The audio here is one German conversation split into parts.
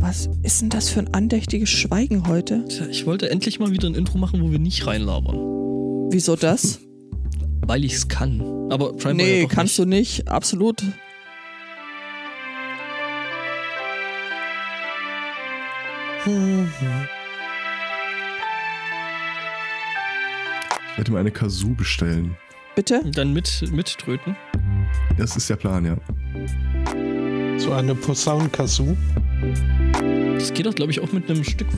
Was ist denn das für ein andächtiges Schweigen heute? Tja, ich wollte endlich mal wieder ein Intro machen, wo wir nicht reinlabern. Wieso das? Weil ich es kann. Aber scheinbar nee, ja doch kannst nicht. du nicht. Absolut. Ich werde mir eine Kazoo bestellen. Bitte? Dann mit, mittröten. Das ist der Plan, ja. So eine Posaunen-Kazoo. Das geht doch, glaube ich, auch mit einem Stück.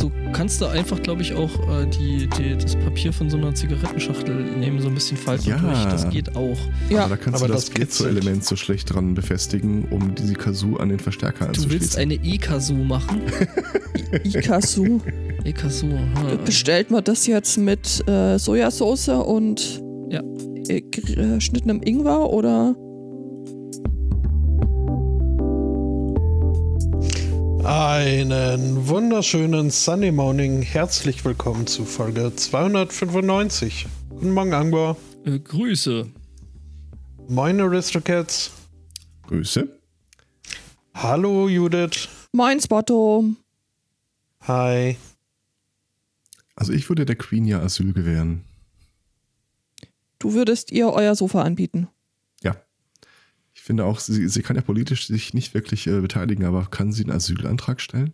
Du kannst da einfach, glaube ich, auch äh, die, die, das Papier von so einer Zigarettenschachtel nehmen, so ein bisschen falten Ja. durch. Das geht auch. Ja. Aber da kannst Aber du das, das. Piezo-Element so schlecht dran befestigen, um diese Kazoo an den Verstärker Du willst anzuschließen. eine E-Kazoo machen? Ikasu. E-Kazoo. ha. Bestellt man das jetzt mit äh, Sojasauce und Ja. äh, geschnittenem Ingwer oder? Einen wunderschönen Sunday Morning. Herzlich willkommen zu Folge 295. Guten Morgen, Angor. Äh, Grüße. Moin, Aristocats. Grüße. Hallo, Judith. Mein Spotto. Hi. Also ich würde der Queen ja Asyl gewähren. Du würdest ihr euer Sofa anbieten. Ja. Ich finde auch, sie, sie kann ja politisch sich nicht wirklich äh, beteiligen, aber kann sie einen Asylantrag stellen?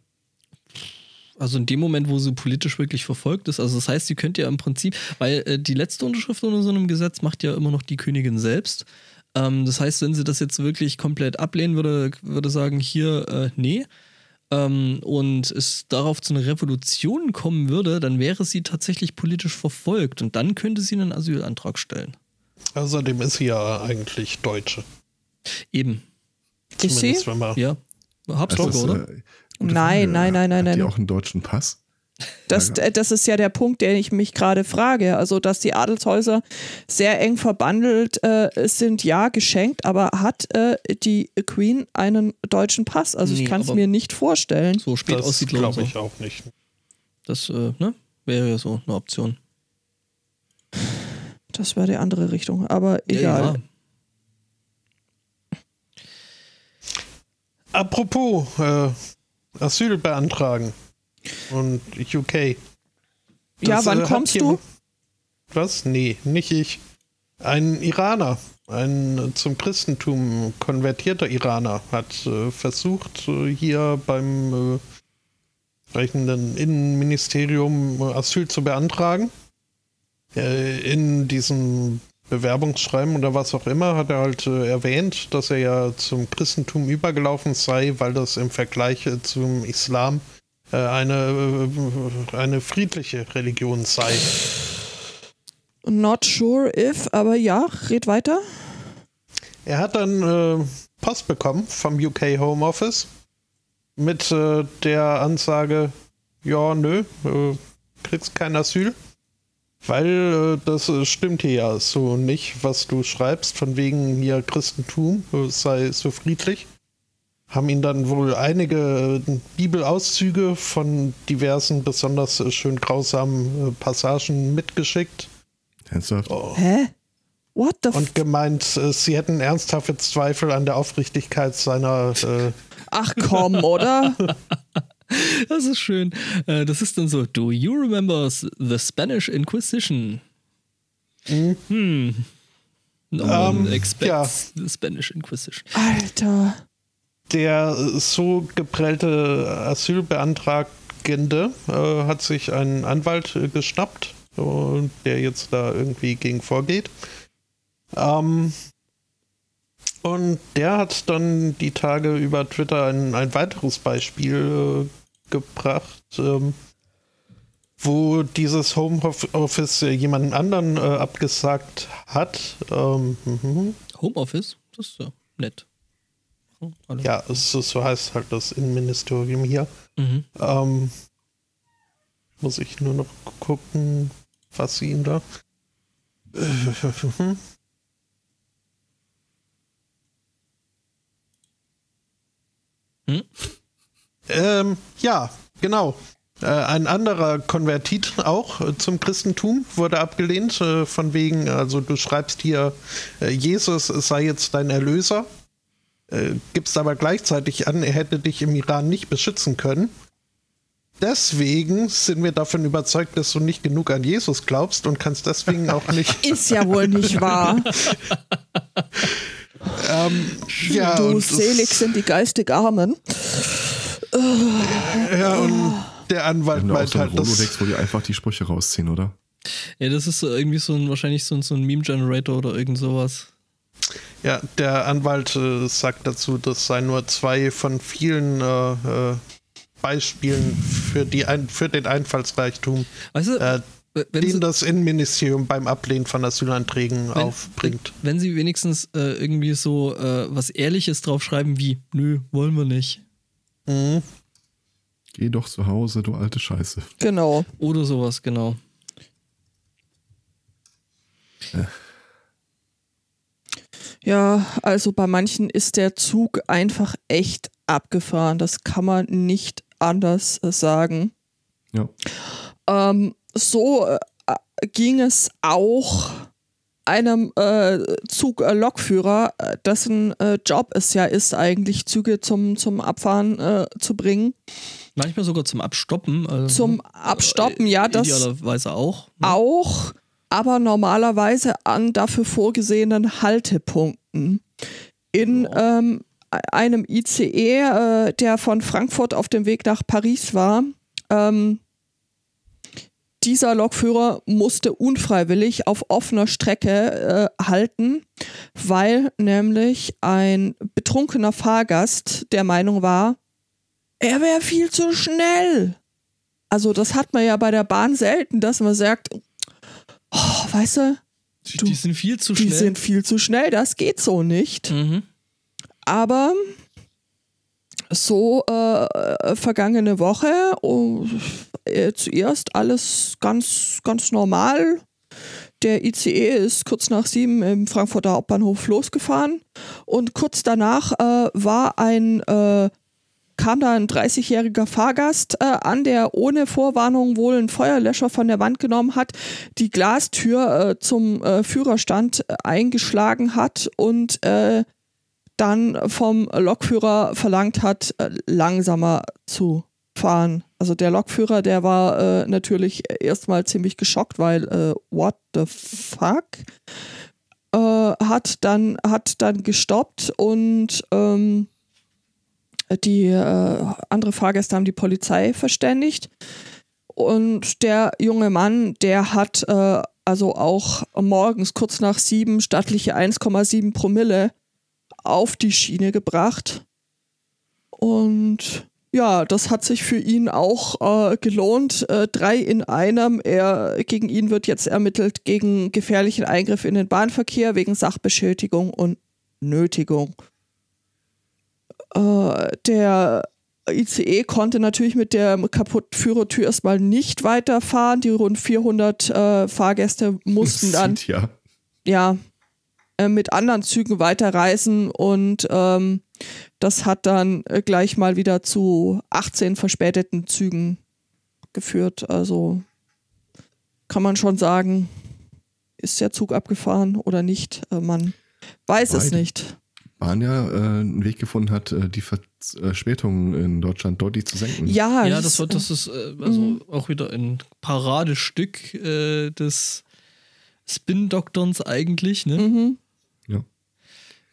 Also in dem Moment, wo sie politisch wirklich verfolgt ist, also das heißt, sie könnte ja im Prinzip, weil äh, die letzte Unterschrift unter so einem Gesetz macht ja immer noch die Königin selbst. Ähm, das heißt, wenn sie das jetzt wirklich komplett ablehnen würde, würde sagen, hier, äh, nee, ähm, und es darauf zu einer Revolution kommen würde, dann wäre sie tatsächlich politisch verfolgt und dann könnte sie einen Asylantrag stellen. Außerdem ist sie ja eigentlich Deutsche. Eben, Ist sie? Zumindest wenn man. ja. Habsburger, ist, oder? äh, Nein, Frage. nein, nein, nein, Hat die nein. auch einen deutschen Pass? Das, Ja, äh, das ist ja der Punkt, den ich mich gerade frage. Also, dass die Adelshäuser sehr eng verbandelt äh, sind, ja, geschenkt, aber hat äh, die Queen einen deutschen Pass? Also, ich Nee, kann es mir nicht vorstellen. So spät Das aussieht, glaube so. ich auch nicht. Das äh, ne? wäre ja so eine Option. Das wäre die andere Richtung, aber Ja, egal. ja. Apropos äh, Asyl beantragen und UK. Ja, Das, wann äh, kommst du? Was? Nee, nicht ich. Ein Iraner, ein zum Christentum konvertierter Iraner, hat äh, versucht, äh, hier beim entsprechenden Innenministerium äh, Asyl zu beantragen. In diesem Bewerbungsschreiben oder was auch immer hat er halt äh, erwähnt, dass er ja zum Christentum übergelaufen sei, weil das im Vergleich zum Islam eine, äh, eine friedliche Religion sei. Not sure if, aber ja, red weiter. Er hat dann äh, Post bekommen vom UK Home Office mit äh, der Ansage, ja, nö, äh, kriegst kein Asyl. Weil äh, das äh, stimmt hier ja so nicht, was du schreibst, von wegen hier Christentum äh, sei so friedlich. Haben ihn dann wohl einige äh, Bibelauszüge von diversen besonders äh, schön grausamen äh, Passagen mitgeschickt. Ernsthaft? Oh. Hä? What the Und gemeint, sie hätten ernsthafte Zweifel an der Aufrichtigkeit seiner. Äh, Ach komm, oder? Das ist schön. Das ist dann so, do you remember the Spanish Inquisition? Hm. No one Ähm, expects the Spanish Inquisition. Alter. Der so geprellte Asylbeantragende äh, hat sich einen Anwalt äh, geschnappt, der jetzt da irgendwie gegen vorgeht. Ähm, und der hat dann die Tage über Twitter ein, ein weiteres Beispiel äh, gebracht, ähm, wo dieses Homeoffice äh, jemanden anderen äh, abgesagt hat. Ähm, mhm. Homeoffice? Das ist ja nett. Hallo. Ja, so, so heißt halt das Innenministerium hier. Mhm. Ähm, muss ich nur noch gucken, was sie ihn da. Hm? Ähm, ja, genau. Äh, ein anderer Konvertit auch äh, zum Christentum wurde abgelehnt, äh, von wegen, also du schreibst hier, äh, Jesus sei jetzt dein Erlöser, äh, gibst aber gleichzeitig an, er hätte dich im Iran nicht beschützen können. Deswegen sind wir davon überzeugt, dass du nicht genug an Jesus glaubst und kannst deswegen auch nicht. Ist ja wohl nicht wahr. ähm, ja, du und selig sind die geistig Armen. Ja, und der Anwalt meint so ein halt. Rolodex, wo die einfach die Sprüche rausziehen, oder? Ja, das ist so irgendwie so ein, wahrscheinlich so ein, so ein Meme-Generator oder irgend sowas. Ja, der Anwalt äh, sagt dazu, das sei nur zwei von vielen äh, äh, Beispielen für, die ein, für den Einfallsreichtum, Weißt du, äh, wenn, den sie, das Innenministerium beim Ablehnen von Asylanträgen wenn, aufbringt. wenn sie wenigstens äh, irgendwie so äh, was Ehrliches draufschreiben wie, nö, wollen wir nicht. Mhm. Geh doch zu Hause, du alte Scheiße. Genau. Oder sowas, genau. Ja, also bei manchen ist der Zug einfach echt abgefahren. Das kann man nicht anders äh, sagen. Ja. Ähm, so äh, ging es auch einem äh, Zug-Lokführer, äh, dessen äh, Job es ja ist, eigentlich Züge zum, zum Abfahren äh, zu bringen. Manchmal sogar zum Abstoppen. Also, Zum Abstoppen, ja, das Idealerweise auch. ne? auch, aber normalerweise an dafür vorgesehenen Haltepunkten. In ähm, einem ICE, äh, der von Frankfurt auf dem Weg nach Paris war, ähm, dieser Lokführer musste unfreiwillig auf offener Strecke äh, halten, weil nämlich ein betrunkener Fahrgast der Meinung war, er wäre viel zu schnell. Also das hat man ja bei der Bahn selten, dass man sagt, oh, weißt du, Die, du, die sind viel zu die schnell. sind viel zu schnell, das geht so nicht. mhm. Aber so äh, vergangene Woche oh, äh, zuerst alles ganz, ganz normal. Der ICE ist kurz nach sieben im Frankfurter Hauptbahnhof losgefahren und kurz danach äh, war ein äh, kam da ein 30-jähriger Fahrgast äh, an, der ohne Vorwarnung wohl einen Feuerlöscher von der Wand genommen hat, die Glastür äh, zum äh, Führerstand äh, eingeschlagen hat und äh, dann vom Lokführer verlangt hat, äh, langsamer zu fahren. Also der Lokführer, der war natürlich erstmal ziemlich geschockt, weil what the fuck? Hat dann hat dann gestoppt und ähm, die äh, andere Fahrgäste haben die Polizei verständigt und der junge Mann, der hat äh, also auch morgens kurz nach sieben stattliche 1,7 Promille auf die Schiene gebracht. Und ja, das hat sich für ihn auch äh, gelohnt. Äh, drei in einem. Er, gegen ihn wird jetzt ermittelt gegen gefährlichen Eingriff in den Bahnverkehr wegen Sachbeschädigung und Nötigung. Äh, der ICE konnte natürlich mit der kaputten Führertür erstmal nicht weiterfahren. Die rund 400 äh, Fahrgäste mussten dann ja. ja, äh, mit anderen Zügen weiterreisen und ähm, das hat dann äh, gleich mal wieder zu 18 verspäteten Zügen geführt. Also kann man schon sagen, ist der Zug abgefahren oder nicht? Äh, man weiß es Beide. nicht. Bahn ja äh, einen Weg gefunden hat, äh, die Verspätungen in Deutschland deutlich zu senken. Ja, Ja, das wird, das ist äh, also Mhm. auch wieder ein Paradestück äh, des Spin-Doktorns eigentlich, ne? Mhm. Ja.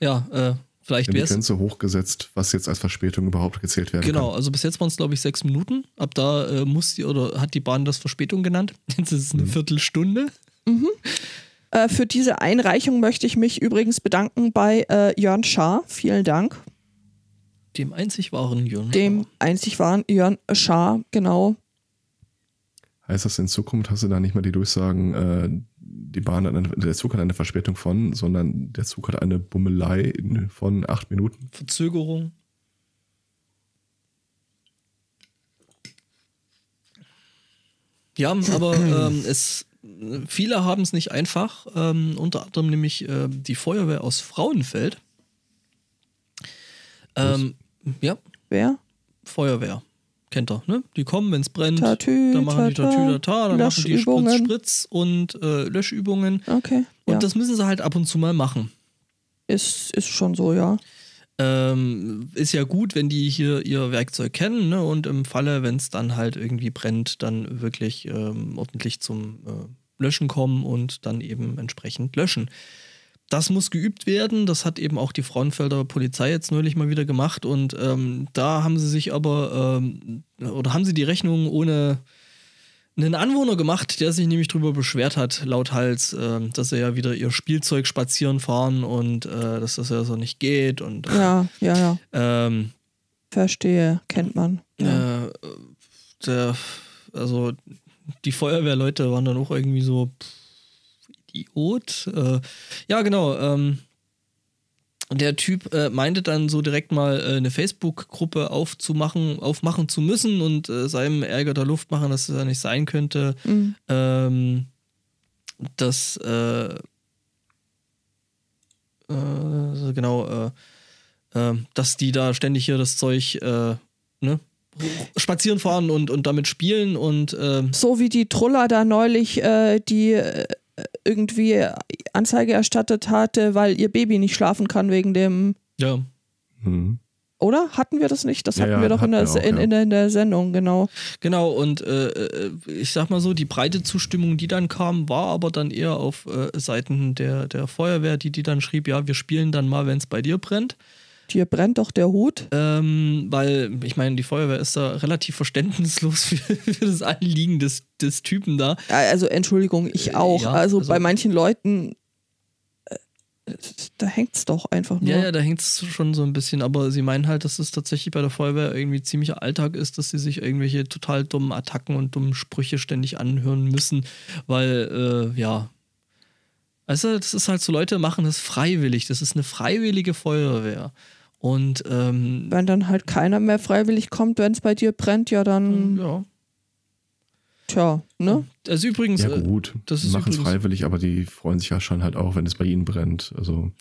Ja, äh, vielleicht wäre die es. Grenze hochgesetzt, was jetzt als Verspätung überhaupt gezählt werden Genau, kann. also bis jetzt waren es, glaube ich, sechs Minuten. Ab da äh, muss die oder hat die Bahn das Verspätung genannt. Jetzt ist es eine Viertelstunde. Äh, für diese Einreichung möchte ich mich übrigens bedanken bei äh, Jörn Schaar. Vielen Dank. Dem einzig wahren Jürgen. Dem einzig wahren Jörn Schaar, genau. Heißt das in Zukunft hast du da nicht mehr die Durchsagen, äh, die Bahn hat eine, der Zug hat eine Verspätung von, sondern der Zug hat eine Bummelei von acht Minuten. Verzögerung. Ja, aber ähm, es, viele haben es nicht einfach. Ähm, unter anderem nämlich äh, die Feuerwehr aus Frauenfeld. Ähm, ja, Wer? Feuerwehr. kennt ihr, ne? Die kommen, wenn es brennt, Tatü, dann machen die tata, Tatütata, dann machen die Spritz. Spritz und äh, Löschübungen. Okay. Und ja. das müssen sie halt ab und zu mal machen. ist, ist schon so, ja. Ähm, ist ja gut, wenn die hier ihr Werkzeug kennen, ne? Und im Falle, wenn es dann halt irgendwie brennt, dann wirklich ähm, ordentlich zum äh, Löschen kommen und dann eben entsprechend löschen. Das muss geübt werden. Das hat eben auch die Frauenfelder Polizei jetzt neulich mal wieder gemacht. Und ähm, da haben sie sich aber, ähm, oder haben sie die Rechnung ohne einen Anwohner gemacht, der sich nämlich drüber beschwert hat, laut Hals, äh, dass sie ja wieder ihr Spielzeug spazieren fahren und äh, dass das ja so nicht geht. Und Ja, ja, ja. ähm, Verstehe, kennt man. Ja. äh, der, also die Feuerwehrleute waren dann auch irgendwie so pff, Idiot. Äh, ja, genau. Ähm, der Typ äh, meinte dann so direkt mal äh, eine Facebook-Gruppe aufzumachen, aufmachen zu müssen und äh, seinem Ärger der Luft machen, dass es ja nicht sein könnte, Mhm. ähm, dass äh, äh, genau, äh, dass die da ständig hier das Zeug spazieren fahren und, und damit spielen und ähm, So wie die Truller da neulich, äh, die äh, irgendwie Anzeige erstattet hatte, weil ihr Baby nicht schlafen kann wegen dem. ja. Hm. Oder? Hatten wir das nicht? Das Ja, hatten ja, wir doch in der, hatten wir auch, in, in, der, in der Sendung, genau. Genau, und äh, äh, ich sag mal so, die breite Zustimmung, die dann kam, war aber dann eher auf äh, Seiten der, der Feuerwehr, die die dann schrieb, ja, wir spielen dann mal, wenn es bei dir brennt. Dir brennt doch der Hut. Ähm, weil, ich meine, die Feuerwehr ist da relativ verständnislos für, für das Anliegen des, des Typen da. Also Entschuldigung, ich auch. ja, also, also- bei manchen Leuten, äh, da hängt es doch einfach nur. Ja, ja, da hängt es schon so ein bisschen, aber sie meinen halt, dass es tatsächlich bei der Feuerwehr irgendwie ziemlicher Alltag ist, dass sie sich irgendwelche total dummen Attacken und dummen Sprüche ständig anhören müssen, weil, äh, ja. Also, das ist halt so, Leute machen das freiwillig. Das ist eine freiwillige Feuerwehr. Und, ähm, Wenn dann halt keiner mehr freiwillig kommt, wenn es bei dir brennt, ja dann, ja. tja, ne? Also übrigens, Ja, äh, gut. das die ist machen es freiwillig, aber die freuen sich ja schon halt auch, wenn es bei ihnen brennt. Also,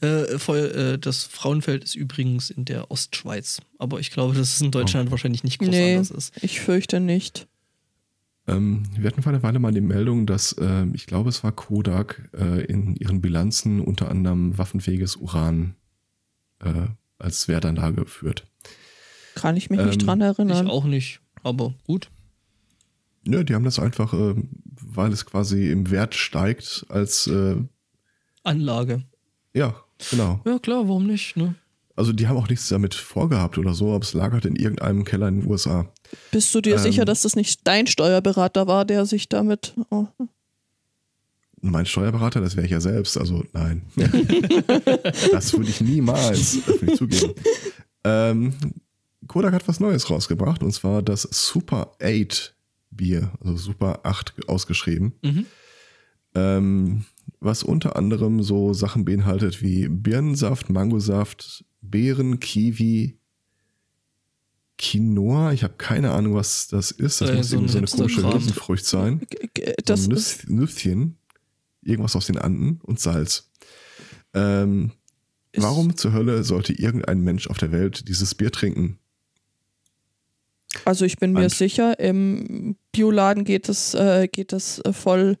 Äh, Feuer, äh, das Frauenfeld ist übrigens in der Ostschweiz. Aber ich glaube, dass es in Deutschland wahrscheinlich nicht groß Nee. anders ist. Ich fürchte nicht. ähm, wir hatten vor einer Weile mal die Meldung, dass, ähm, ich glaube, es war Kodak, äh, in ihren Bilanzen unter anderem waffenfähiges Uran äh, als Wertanlage führt. Kann ich mich nicht Ähm, dran erinnern. Ich auch nicht. Aber gut. Ja, die haben das einfach, äh, weil es quasi im Wert steigt, als, äh, Anlage. ja, genau. Ja, klar, warum nicht? Ne? Also die haben auch nichts damit vorgehabt oder so, aber es lagert in irgendeinem Keller in den USA. Bist du dir ähm, sicher, dass das nicht dein Steuerberater war, der sich damit. Oh. Mein Steuerberater, das wäre ich ja selbst, also nein. das würde ich niemals öffentlich zugeben. Ähm, Kodak hat was Neues rausgebracht und zwar das Super 8 Bier, also Super 8 ausgeschrieben. Mhm. Ähm, was unter anderem so Sachen beinhaltet wie Birnensaft, Mangosaft, Beeren, Kiwi, Quinoa. Ich habe keine Ahnung, was das ist. Das Äh, muss so irgendwie so eine komische. Hülsenfrucht sein. G- So Das ein Nüss, Nüsschen, irgendwas aus den Anden und Salz. Ähm, Ist- warum zur Hölle sollte irgendein Mensch auf der Welt dieses Bier trinken? also ich bin mir Hand. sicher, im Bioladen geht es, äh, geht es äh, voll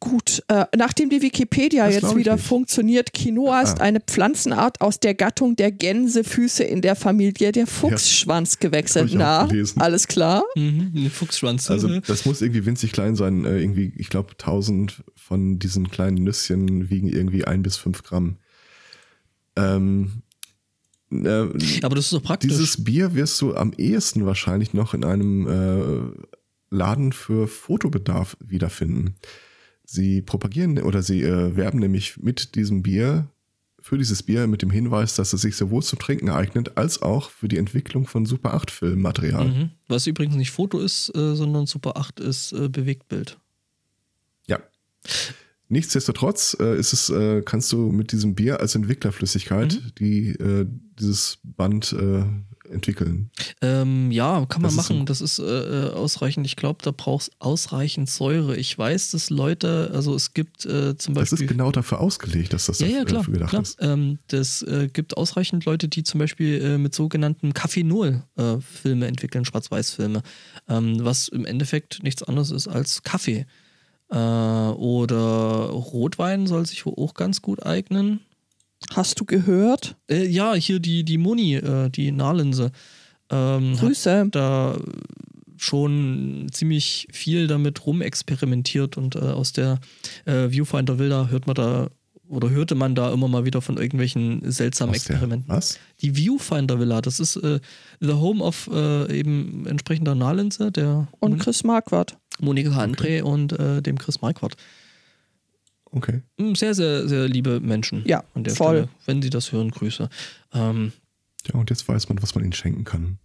gut. Äh, nachdem die Wikipedia Das jetzt wieder nicht. funktioniert, Quinoa ist Ah. eine Pflanzenart aus der Gattung der Gänsefüße in der Familie der Fuchsschwanzgewächse. auch Na, alles klar? Mhm. Eine Fuchsschwanz. Also äh, das muss irgendwie winzig klein sein. Äh, irgendwie, ich glaube, 1000 von diesen kleinen Nüsschen wiegen irgendwie ein bis fünf Gramm. Ähm, äh, aber das ist doch praktisch. dieses Bier wirst du am ehesten wahrscheinlich noch in einem äh, Laden für Fotobedarf wiederfinden. Sie propagieren oder sie äh, werben nämlich mit diesem Bier, für dieses Bier mit dem Hinweis, dass es sich sowohl zum Trinken eignet, als auch für die Entwicklung von Super 8 Filmmaterial. mhm. Was übrigens nicht Foto ist, äh, sondern Super 8 ist äh, Bewegtbild. Nichtsdestotrotz äh, ist es, äh, kannst du mit diesem Bier als Entwicklerflüssigkeit Mhm. die äh, dieses Band äh, entwickeln. Ähm, ja, kann man Das ist machen. so- das ist äh, äh, ausreichend. Ich glaube, da brauchst ausreichend Säure. Ich weiß, dass Leute, also es gibt zum Das Beispiel. ist genau dafür ausgelegt, dass das ja, ja, klar. dafür gedacht klar. ist. Ähm, das gibt ausreichend Leute, die zum Beispiel mit sogenannten Kaffeenol-Filme entwickeln, Schwarz-Weiß-Filme, ähm, was im Endeffekt nichts anderes ist als Kaffee. Äh, oder Rotwein soll sich auch ganz gut eignen. Hast du gehört? Äh, ja, hier die, die Moni, äh, die Nahlinse. Ähm, hat Grüße. da schon ziemlich viel damit rumexperimentiert und äh, aus der äh, Viewfinder Villa hört man da oder hörte man da immer mal wieder von irgendwelchen seltsamen Aus der- Experimenten. Was? Die Viewfinder Villa, das ist äh, the home of äh, eben entsprechender Nahlinse, der Und Chris Marquardt. Monika André und äh, dem Chris Marquardt. Okay. Mm, Sehr, sehr, sehr liebe Menschen. Ja, an der voll. Stelle. Wenn Sie das hören, Grüße. Ähm, Ja, und jetzt weiß man, was man ihnen schenken kann.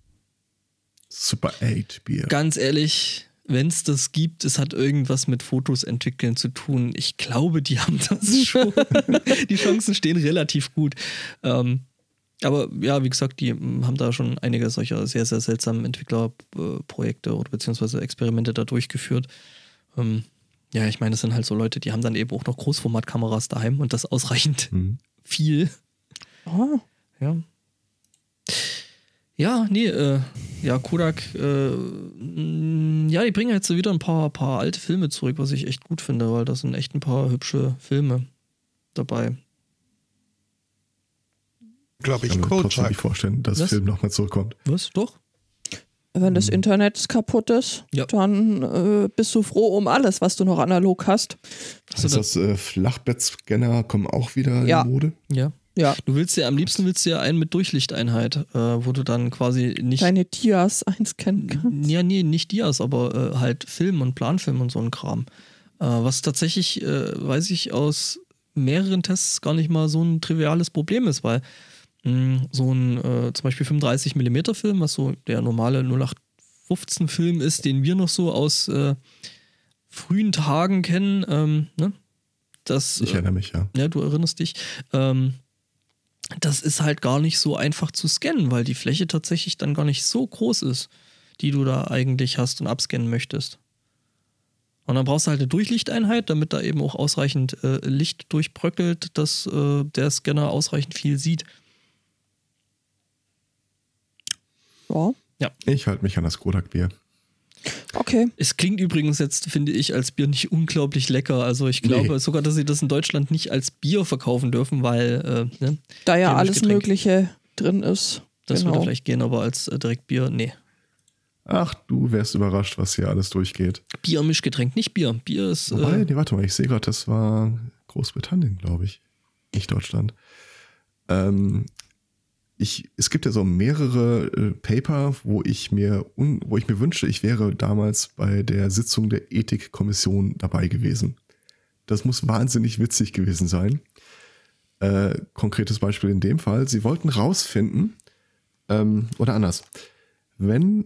Super 8 Bier. ganz ehrlich, wenn es das gibt, es hat irgendwas mit Fotos entwickeln zu tun. Ich glaube, die haben das schon. die Chancen stehen relativ gut. Ähm, aber ja, wie gesagt, die mm, haben da schon einige solcher sehr, sehr seltsamen Entwicklerprojekte oder beziehungsweise Experimente da durchgeführt. Ähm, ja, ich meine, das sind halt so Leute, die haben dann eben auch noch Großformatkameras daheim und das ausreichend Hm. viel. Oh, Ja. Ja, nee, äh, ja, Kodak, äh, mh, ja, die bringen jetzt wieder ein paar, paar alte Filme zurück, was ich echt gut finde, weil da sind echt ein paar hübsche Filme dabei. Glaube Ich ich, kann mir trotzdem nicht vorstellen, dass Was? Film nochmal zurückkommt. Was? Doch? wenn das Internet kaputt ist, Ja. dann äh, bist du froh um alles, was du noch analog hast. Da- das äh, Flachbettscanner kommen auch wieder Ja. in Mode? Ja. Ja, Du willst ja, am liebsten willst du ja einen mit Durchlichteinheit, äh, wo du dann quasi nicht. deine Dias einscannen kannst. Ja, nee, nicht Dias, aber äh, halt Film und Planfilm und so ein Kram. Äh, was tatsächlich, äh, weiß ich, aus mehreren Tests gar nicht mal so ein triviales Problem ist, weil mh, so ein äh, zum Beispiel 35mm Film, was so der normale 0815 Film ist, den wir noch so aus äh, frühen Tagen kennen, ähm, ne? Das, Ich äh, erinnere mich, ja. ja, du erinnerst dich. Ähm, das ist halt gar nicht so einfach zu scannen, weil die Fläche tatsächlich dann gar nicht so groß ist, die du da eigentlich hast und abscannen möchtest. Und dann brauchst du halt eine Durchlichteinheit, damit da eben auch ausreichend äh, Licht durchbröckelt, dass äh, der Scanner ausreichend viel sieht. Ja, Ich halte mich an das Kodak-Bier. okay. Es klingt übrigens jetzt, finde ich, als Bier nicht unglaublich lecker. Also ich glaube Nee. sogar, dass sie das in Deutschland nicht als Bier verkaufen dürfen, weil äh, ne, Da ja alles Getränk. Mögliche drin ist. das genau. würde vielleicht gehen, aber als äh, direkt Bier, nee. Ach, du wärst überrascht, was hier alles durchgeht. Bier-Mischgetränk, nicht Bier. Bier ist. Wobei, Äh, nee, warte mal, ich sehe gerade, das war Großbritannien, glaube ich. Nicht Deutschland. Ähm, ich, es gibt ja so mehrere äh, Paper, wo ich mir un, wo ich mir wünsche, ich wäre damals bei der Sitzung der Ethikkommission dabei gewesen. Das muss wahnsinnig witzig gewesen sein. Äh, konkretes Beispiel in dem Fall. Sie wollten rausfinden, ähm, oder anders, wenn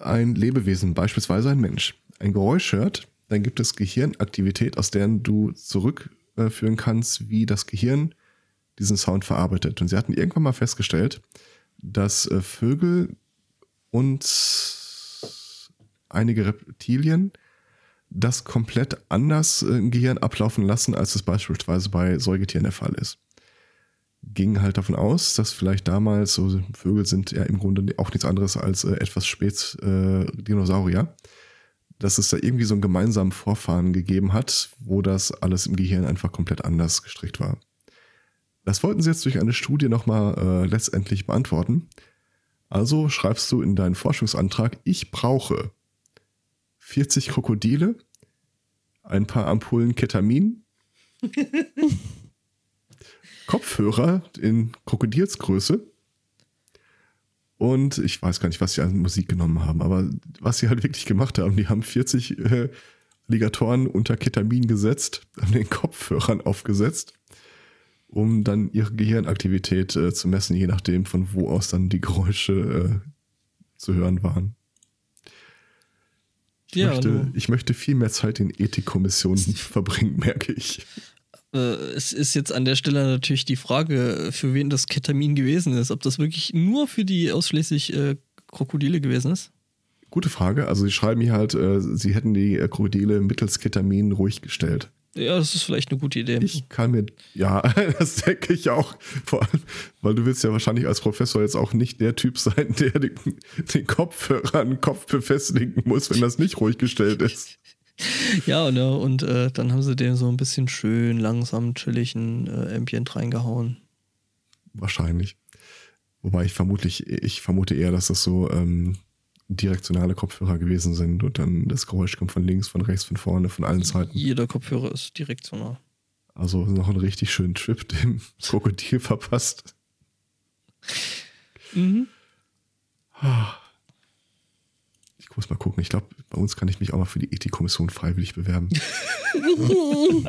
ein Lebewesen, beispielsweise ein Mensch, ein Geräusch hört, dann gibt es Gehirnaktivität, aus deren du zurückführen kannst, wie das Gehirn diesen Sound verarbeitet. Und sie hatten irgendwann mal festgestellt, dass äh, Vögel und einige Reptilien das komplett anders äh, im Gehirn ablaufen lassen, als es beispielsweise bei Säugetieren der Fall ist. Ging halt davon aus, dass vielleicht damals, so Vögel sind ja im Grunde auch nichts anderes als äh, etwas spät Dinosaurier, dass es da irgendwie so einen gemeinsamen Vorfahren gegeben hat, wo das alles im Gehirn einfach komplett anders gestrickt war. Das wollten sie jetzt durch eine Studie nochmal äh, letztendlich beantworten. Also schreibst du in deinen Forschungsantrag, ich brauche 40 Krokodile, ein paar Ampullen Ketamin, Kopfhörer in Krokodilsgröße und ich weiß gar nicht, was sie an Musik genommen haben, aber was sie halt wirklich gemacht haben, die haben 40 äh, Alligatoren unter Ketamin gesetzt, haben den Kopfhörern aufgesetzt, um dann ihre Gehirnaktivität äh, zu messen, je nachdem, von wo aus dann die Geräusche äh, zu hören waren. Ja, möchte, ich möchte viel mehr Zeit in Ethikkommissionen verbringen, merke ich. Äh, es ist jetzt an der Stelle natürlich die Frage, für wen das Ketamin gewesen ist. Ob das wirklich nur für die ausschließlich äh, Krokodile gewesen ist? Gute Frage. Also sie schreiben hier halt, äh, sie hätten die Krokodile mittels Ketamin ruhig gestellt. Ja, das ist vielleicht eine gute Idee. Ich kann mir, ja, das denke ich auch. Vor allem, weil du willst ja wahrscheinlich als Professor jetzt auch nicht der Typ sein, der den, den Kopfhörer an den Kopf befestigen muss, wenn das nicht ruhig gestellt ist. Ja, ne, und äh, dann haben sie dem so ein bisschen schön langsam chilligen äh, Ambient reingehauen. Wahrscheinlich. Wobei ich vermutlich, ich vermute eher, dass das so ähm, direktionale Kopfhörer gewesen sind und dann das Geräusch kommt von links, von rechts, von vorne, von allen Seiten. Jeder Kopfhörer ist direktional. Also noch einen richtig schönen Trip dem Krokodil verpasst. Mhm. Ich muss mal gucken. Ich glaube, bei uns kann ich mich auch mal für die Ethikkommission freiwillig bewerben.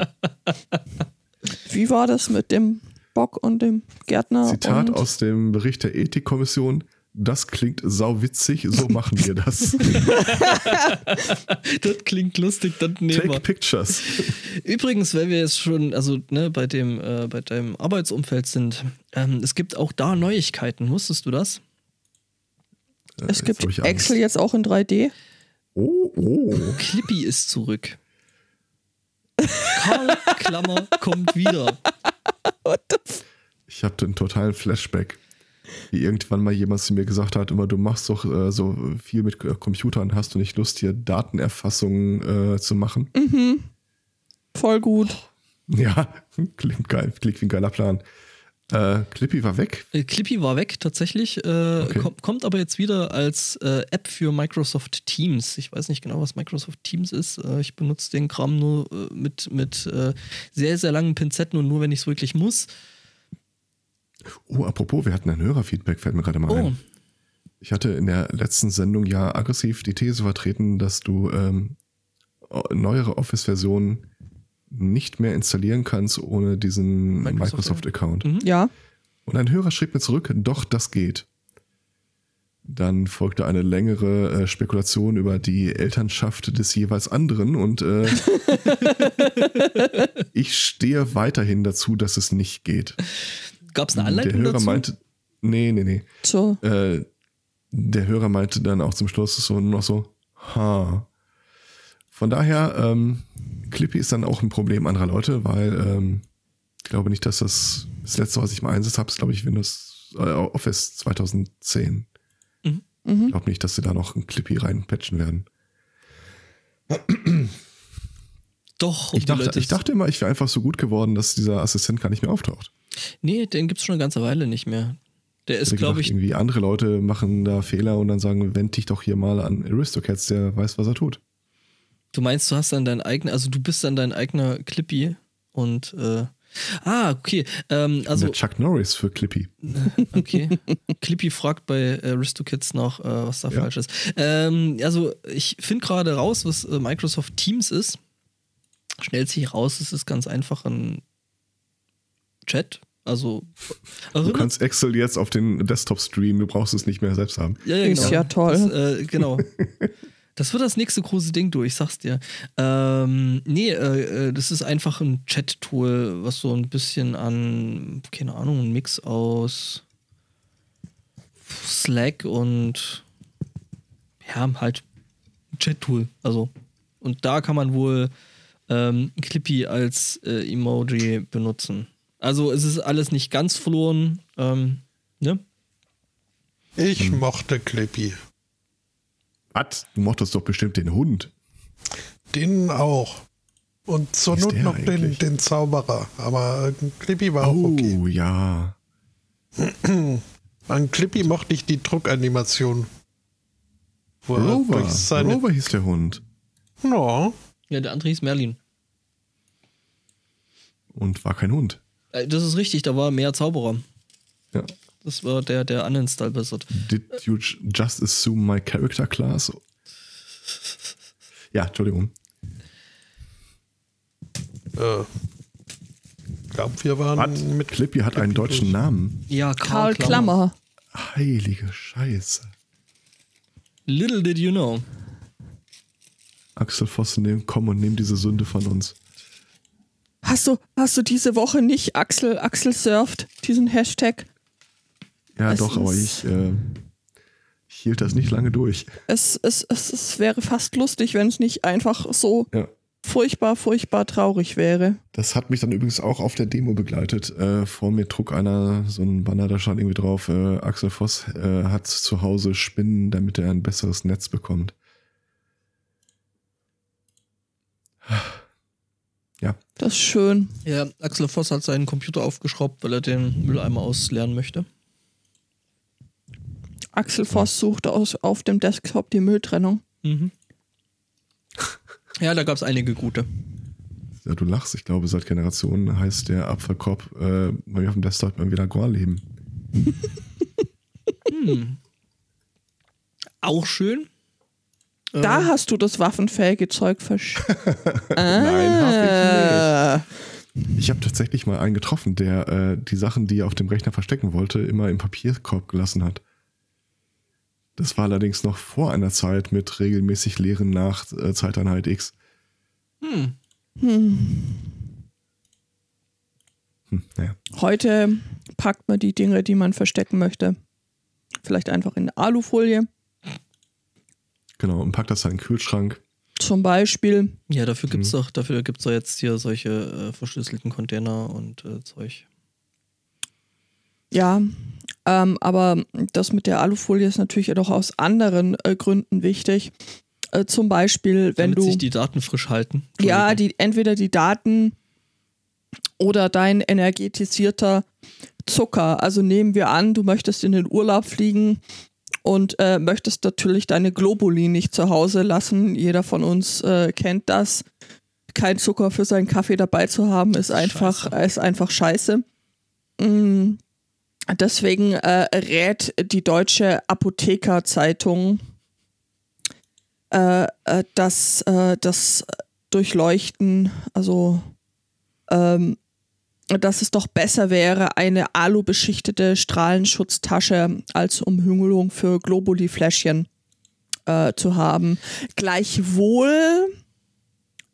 Wie war das mit dem Bock und dem Gärtner? Zitat und aus dem Bericht der Ethikkommission. Das klingt sauwitzig, so machen wir das. Das klingt lustig, das nehmen Take wir. pictures. Übrigens, weil wir jetzt schon, also ne, bei dem, äh, bei deinem Arbeitsumfeld sind, ähm, es gibt auch da Neuigkeiten. Wusstest du das? es Äh, gibt jetzt. Excel jetzt auch in 3D. Oh, oh. Clippy ist zurück. Karl Klammer kommt wieder. Ich habe einen totalen Flashback. Wie irgendwann mal jemand zu mir gesagt hat, immer du machst doch äh, so viel mit äh, Computern, hast du nicht Lust, hier Datenerfassungen äh, zu machen? Voll gut. Ja, klingt geil, klingt wie ein geiler Plan. Äh, Clippy war weg. Äh, Clippy war weg tatsächlich, äh, Okay. kommt, kommt aber jetzt wieder als äh, App für Microsoft Teams. Ich weiß nicht genau, was Microsoft Teams ist. Äh, ich benutze den Kram nur äh, mit, mit äh, sehr, sehr langen Pinzetten und nur, wenn ich es wirklich muss. Oh, apropos, wir hatten ein Hörerfeedback, fällt mir gerade mal Oh, ein. Ich hatte in der letzten Sendung ja aggressiv die These vertreten, dass du ähm, neuere Office-Versionen nicht mehr installieren kannst ohne diesen Microsoft, Microsoft-Account. Mhm. Ja. Und ein Hörer schrieb mir zurück, doch, das geht. Dann folgte eine längere äh, Spekulation über die Elternschaft des jeweils anderen und äh, ich stehe weiterhin dazu, dass es nicht geht. Gab es eine Der Anleitung Hörer dazu? meinte, nee, nee, nee. So. Äh, der Hörer meinte dann auch zum Schluss so nur noch so, ha. Von daher, ähm, Clippy ist dann auch ein Problem anderer Leute, weil ähm, ich glaube nicht, dass das das letzte, was ich mal einsetzt habe, ist glaube ich Windows äh, Office 2010. Mhm. Ich glaube nicht, dass sie da noch ein Clippy reinpatchen werden. Doch, um Ich die dachte, Leute ich dachte immer, ich wäre einfach so gut geworden, dass dieser Assistent gar nicht mehr auftaucht. Nee, den gibt es schon eine ganze Weile nicht mehr. Der ist, glaube ich, irgendwie andere Leute machen da Fehler und dann sagen, wend dich doch hier mal an Aristocats, der weiß, was er tut. du meinst, du hast dann dein eigener, also du bist dann dein eigener Clippy und äh, Ah, okay. Ähm, also der Chuck Norris für Clippy. Okay. Clippy fragt bei Aristokids nach, äh, was da Ja. falsch ist. Ähm, also, ich finde gerade raus, was äh, Microsoft Teams ist. Stellt sich raus, es ist ganz einfach ein Chat. Also, Du erinnert- kannst Excel jetzt auf den Desktop streamen, du brauchst es nicht mehr selbst haben. ja, ja, Ist genau. ja toll. Das, äh, genau. Das wird das nächste große Ding, du, ich sag's dir. Ähm, nee, äh, äh, das ist einfach ein Chat-Tool, was so ein bisschen an, keine Ahnung, ein Mix aus Slack und ja, halt ein Chat-Tool. Also, und da kann man wohl ähm, Clippy als äh, Emoji benutzen. Also, es ist alles nicht ganz verloren. Ähm, ne? Ich mochte Clippy. Was? Du mochtest doch bestimmt den Hund. Den auch. Und zur Not noch den, eigentlich? den Zauberer. Aber äh, Clippy war auch okay. Oh, ja. An Clippy mochte ich die Druckanimation. Wo er Rover. durch seine. Rover hieß der Hund. Ja, Ja, der andere hieß Merlin. Und war kein Hund. Äh, Das ist richtig, da war mehr Zauberer. Ja. Das war der, der uninstall wizard. Did you just assume my character class? Ja, Entschuldigung. äh, glaub, wir waren Was? mit Clippy hat einen deutschen durch. Namen. Ja, Karl Klammer. Heilige Scheiße. Little did you know. Axel Voss, nehm, komm und nimm diese Sünde von uns. Hast du, hast du diese Woche nicht Axel, Axel surft, diesen Hashtag? Ja, Es doch, aber ich, äh, ich hielt das nicht lange durch. Es, es, es, es wäre fast lustig, wenn es nicht einfach so Ja. furchtbar, furchtbar traurig wäre. Das hat mich dann übrigens auch auf der Demo begleitet. Äh, vor mir trug einer so ein Banner, da stand irgendwie drauf, äh, Axel Voss äh, hat zu Hause Spinnen, damit er ein besseres Netz bekommt. Das ist schön. Ja, Axel Voss hat seinen Computer aufgeschraubt, weil er den Mülleimer ausleeren möchte. Axel Voss sucht aus, auf dem Desktop die Mülltrennung. Mhm. Ja, da gab es einige gute. ja, du lachst. Ich glaube, seit Generationen heißt der Apfelkorb äh, bei mir auf dem Desktop beim Villagoir-Leben. Hm. Auch schön. Da Äh, hast du das waffenfähige Zeug versch... Nein, Ah. hab ich nicht. Ich habe tatsächlich mal einen getroffen, der äh, die Sachen, die er auf dem Rechner verstecken wollte, immer im Papierkorb gelassen hat. Das war allerdings noch vor einer Zeit mit regelmäßig Lehren nach äh, Zeiteinheit X. hm. Hm, naja. Heute packt man die Dinge, die man verstecken möchte. Vielleicht einfach in eine Alufolie. Genau, und packt das in den Kühlschrank. Zum Beispiel. Ja, dafür gibt's Mhm. doch, dafür gibt's doch jetzt hier solche äh, verschlüsselten Container und äh, Zeug. Ja, ähm, aber das mit der Alufolie ist natürlich auch aus anderen äh, Gründen wichtig. Äh, zum Beispiel, wenn damit du sich die Daten frisch halten. ja die entweder die Daten oder dein energetisierter Zucker. Also nehmen wir an, du möchtest in den Urlaub fliegen und äh, möchtest natürlich deine Globuli nicht zu Hause lassen. Jeder von uns äh, kennt das. Kein Zucker für seinen Kaffee dabei zu haben, ist einfach, scheiße. ist einfach scheiße. Mm. Deswegen äh, rät die deutsche Apothekerzeitung, äh, äh, dass äh, das Durchleuchten, also ähm, dass es doch besser wäre, eine alubeschichtete Strahlenschutztasche als Umhüllung für Globuli-Fläschchen äh, zu haben. Gleichwohl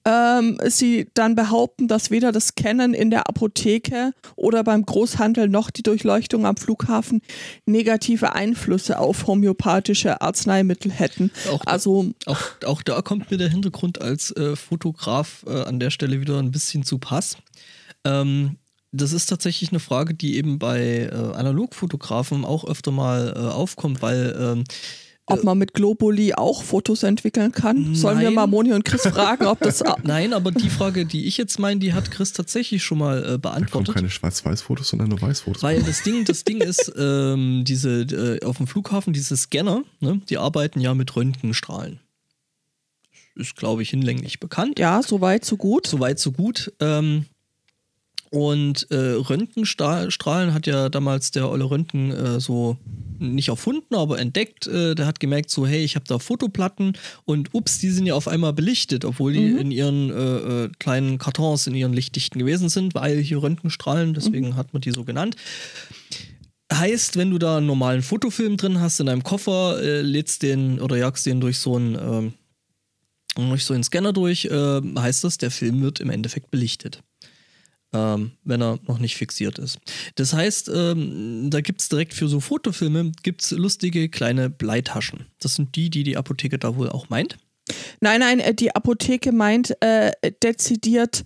ähm, sie dann behaupten, dass weder das Scannen in der Apotheke oder beim Großhandel noch die Durchleuchtung am Flughafen negative Einflüsse auf homöopathische Arzneimittel hätten. Auch da- Also Auch, auch da kommt mir der Hintergrund als äh, Fotograf äh, an der Stelle wieder ein bisschen zu Pass. Ähm, das ist tatsächlich eine Frage, die eben bei äh, Analogfotografen auch öfter mal äh, aufkommt, weil ähm, ob man mit Globuli auch Fotos entwickeln kann? Sollen wir mal Moni und Chris fragen, ob das nein, aber die Frage, die ich jetzt meine, die hat Chris tatsächlich schon mal äh, Da kommen beantwortet. keine Schwarz-Weiß-Fotos, sondern nur Weißfotos. Weil das Ding, das Ding ist, ähm, diese äh, auf dem Flughafen, diese Scanner, ne, die arbeiten ja mit Röntgenstrahlen. Ist, glaube ich, hinlänglich bekannt. Ja, so weit, so gut. Soweit, so gut. Ähm, und äh, Röntgenstrahlen hat ja damals der Olle Röntgen äh, so nicht erfunden, aber entdeckt. Äh, der hat gemerkt, so, hey, ich habe da Fotoplatten und ups, die sind ja auf einmal belichtet, obwohl die Mhm. in ihren äh, äh, kleinen Kartons, in ihren Lichtdichten gewesen sind, weil hier Röntgenstrahlen, deswegen hat man die so genannt. Heißt, wenn du da einen normalen Fotofilm drin hast in deinem Koffer, äh, lädst den oder jagst den durch so einen, ähm, durch so einen Scanner durch, heißt das, der Film wird im Endeffekt belichtet. Ähm, wenn er noch nicht fixiert ist. Das heißt, ähm, da gibt es direkt für so Fotofilme gibt's lustige kleine Bleitaschen. Das sind die, die die Apotheke da wohl auch meint. Nein, nein, äh, die Apotheke meint äh, dezidiert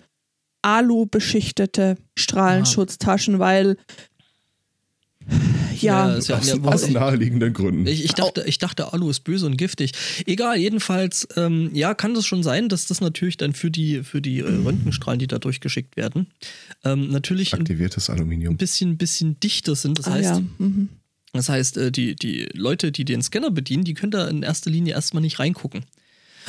alu-beschichtete Strahlenschutztaschen, weil ja, ist ja, aus, ja, aus wo- naheliegenden Gründen. Ich, ich, dachte, ich dachte, Alu ist böse und giftig. Egal, jedenfalls, ähm, ja, kann das schon sein, dass das natürlich dann für die, für die äh, Röntgenstrahlen, die da durchgeschickt werden, ähm, natürlich ein Aktiviertes Aluminium. bisschen, bisschen dichter sind. Das ah, heißt, ja. Mhm. das heißt äh, die, die Leute, die den Scanner bedienen, die können da in erster Linie erstmal nicht reingucken.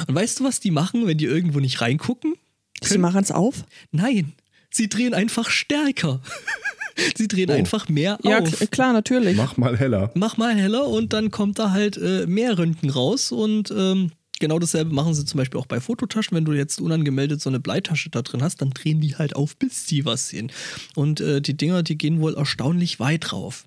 Und weißt du, was die machen, wenn die irgendwo nicht reingucken? Sie machen es auf? Nein, sie drehen einfach stärker. sie drehen Oh. einfach mehr Ja, auf. k- klar, natürlich. Mach mal heller. mach mal heller und dann kommt da halt äh, mehr Röntgen raus und ähm, genau dasselbe machen sie zum Beispiel auch bei Fototaschen. Wenn du jetzt unangemeldet so eine Bleitasche da drin hast, dann drehen die halt auf, bis sie was sehen. Und äh, die Dinger, die gehen wohl erstaunlich weit rauf.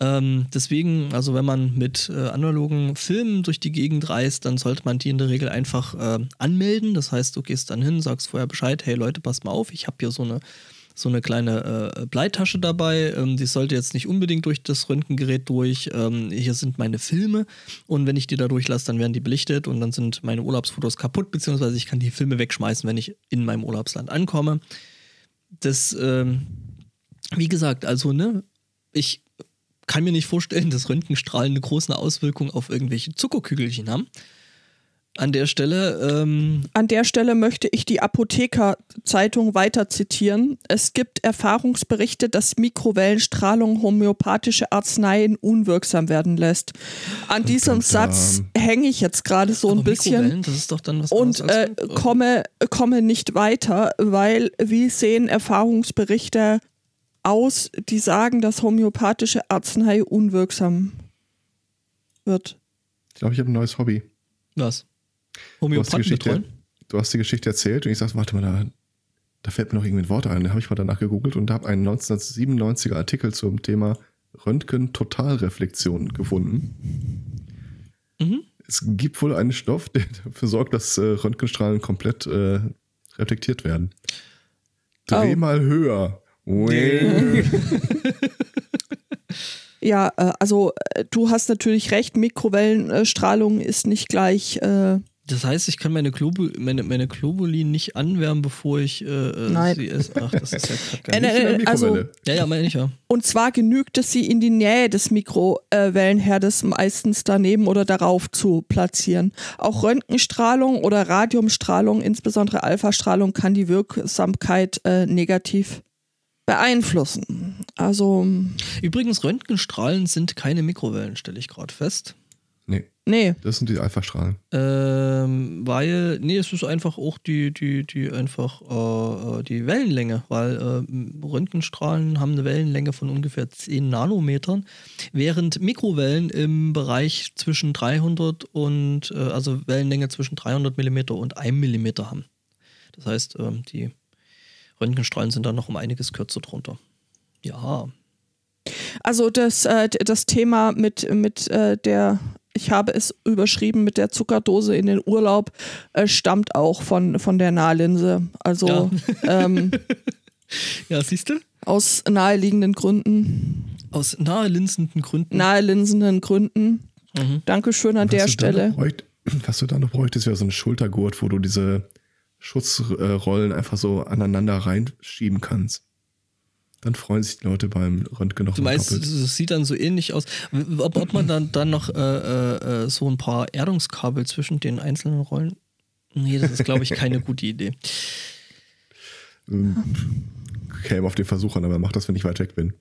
Ähm, deswegen, also wenn man mit äh, analogen Filmen durch die Gegend reist, dann sollte man die in der Regel einfach äh, anmelden. Das heißt, du gehst dann hin, sagst vorher Bescheid, hey Leute, passt mal auf, ich habe hier so eine so eine kleine äh, Bleitasche dabei. Ähm, die sollte jetzt nicht unbedingt durch das Röntgengerät durch. Ähm, hier sind meine Filme und wenn ich die da durchlasse, dann werden die belichtet und dann sind meine Urlaubsfotos kaputt, beziehungsweise ich kann die Filme wegschmeißen, wenn ich in meinem Urlaubsland ankomme. Das, ähm, wie gesagt, also, ne, ich kann mir nicht vorstellen, dass Röntgenstrahlen eine große Auswirkung auf irgendwelche Zuckerkügelchen haben. An der Stelle. Ähm An der Stelle möchte ich die Apothekerzeitung weiter zitieren. Es gibt Erfahrungsberichte, dass Mikrowellenstrahlung homöopathische Arzneien unwirksam werden lässt. An diesem Satz hänge ich jetzt gerade so ein bisschen das ist doch dann was und äh, komme, komme nicht weiter, weil wie sehen Erfahrungsberichte aus, die sagen, dass homöopathische Arznei unwirksam wird? Ich glaube, ich habe ein neues Hobby. Was? Du hast, die Geschichte, du hast die Geschichte erzählt und ich sag, warte mal, da, da fällt mir noch irgendwie ein Wort ein. Da habe ich mal danach gegoogelt und habe einen 1997er Artikel zum Thema Röntgen-Totalreflexion gefunden. Mhm. Es gibt wohl einen Stoff, der dafür sorgt, dass äh, Röntgenstrahlen komplett äh, reflektiert werden. Dreh oh. mal höher. ja, äh, also äh, du hast natürlich recht, Mikrowellenstrahlung ist nicht gleich äh, das heißt, ich kann meine, Globu meine, meine Globulin nicht anwärmen, bevor ich äh, äh Nein. sie esse. Ach, das ist ja kacke. Äh, äh, also, ja, ja, meine ich ja. Und zwar genügt es, sie in die Nähe des Mikrowellenherdes meistens daneben oder darauf zu platzieren. Auch Röntgenstrahlung oder Radiumstrahlung, insbesondere Alphastrahlung, kann die Wirksamkeit äh, negativ beeinflussen. Also. Übrigens, Röntgenstrahlen sind keine Mikrowellen, stelle ich gerade fest. Nee. Das sind die Alpha-Strahlen. Ähm, weil, nee, es ist einfach auch die, die, die einfach äh, äh die Wellenlänge, weil äh, Röntgenstrahlen haben eine Wellenlänge von ungefähr 10 Nanometern, während Mikrowellen im Bereich zwischen 300 und, äh, also Wellenlänge zwischen 300 Millimeter und 1 Millimeter haben. Das heißt, ähm, die Röntgenstrahlen sind dann noch um einiges kürzer drunter. Ja. Also das, äh, das Thema mit, mit äh, der ich habe es überschrieben mit der Zuckerdose in den Urlaub, äh, stammt auch von, von der Nahlinse. Also ja, ähm, ja siehst du? Aus naheliegenden Gründen. Aus nahelinsenden Gründen. Nahelinsenden Gründen. Mhm. Dankeschön an was der Stelle. Bräucht, was du da noch bräuchtest, wäre so ein Schultergurt, wo du diese Schutzrollen einfach so aneinander reinschieben kannst dann freuen sich die Leute beim Röntgen noch. Du meinst, es sieht dann so ähnlich aus. Ob, ob man dann, dann noch äh, äh, so ein paar Erdungskabel zwischen den einzelnen Rollen. Nee, das ist, glaube ich, keine gute Idee. Ähm, käme auf den Versuch an, aber mach das, wenn ich weit weg bin.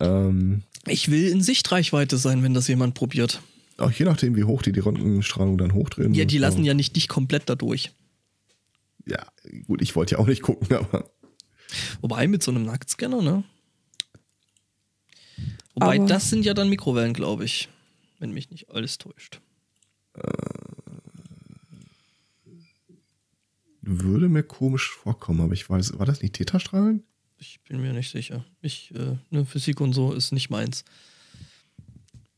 Ähm, ich will in Sichtreichweite sein, wenn das jemand probiert. Auch je nachdem, wie hoch die die Röntgenstrahlung dann hochdrehen. Ja, die lassen ja nicht dich komplett dadurch. Ja, gut, ich wollte ja auch nicht gucken, aber. Wobei mit so einem Nacktscanner, ne? Wobei Aber das sind ja dann Mikrowellen, glaube ich. Wenn mich nicht alles täuscht. Würde mir komisch vorkommen, aber ich weiß, war das nicht Thetastrahlen? Ich bin mir nicht sicher. Ich, äh, ne, Physik und so ist nicht meins.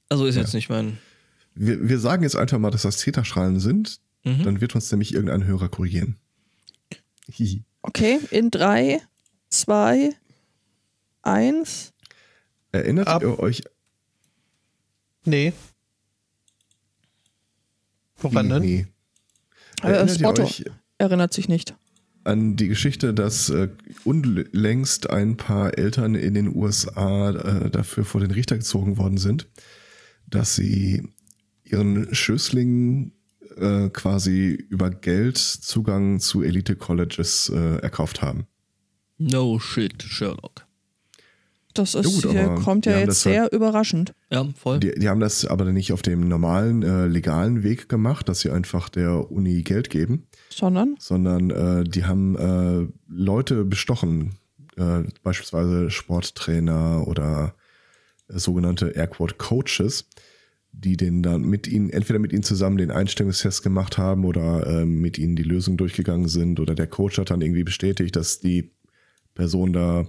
Also ist ja. jetzt nicht mein. Wir, wir sagen jetzt einfach mal, dass das Thetastrahlen sind. Mhm. Dann wird uns nämlich irgendein Hörer korrigieren. Hihi. Okay, in drei, zwei, eins. Erinnert Ab ihr euch? Nee. Woran denn? Nee. Erinnert ihr euch erinnert sich nicht. An die Geschichte, dass äh, unlängst ein paar Eltern in den USA äh, dafür vor den Richter gezogen worden sind, dass sie ihren Schößlingen äh, quasi über Geld Zugang zu Elite-Colleges äh, erkauft haben. No shit, Sherlock. Das ist, ja, gut, kommt ja jetzt sehr halt, überraschend. Ja, voll. Die, die, haben das aber nicht auf dem normalen, äh, legalen Weg gemacht, dass sie einfach der Uni Geld geben. Sondern? Sondern äh, die haben äh, Leute bestochen, äh, beispielsweise Sporttrainer oder äh, sogenannte Airquote Coaches, die den dann mit ihnen, entweder mit ihnen zusammen den Einstellungstest gemacht haben oder äh, mit ihnen die Lösung durchgegangen sind oder der Coach hat dann irgendwie bestätigt, dass die Person da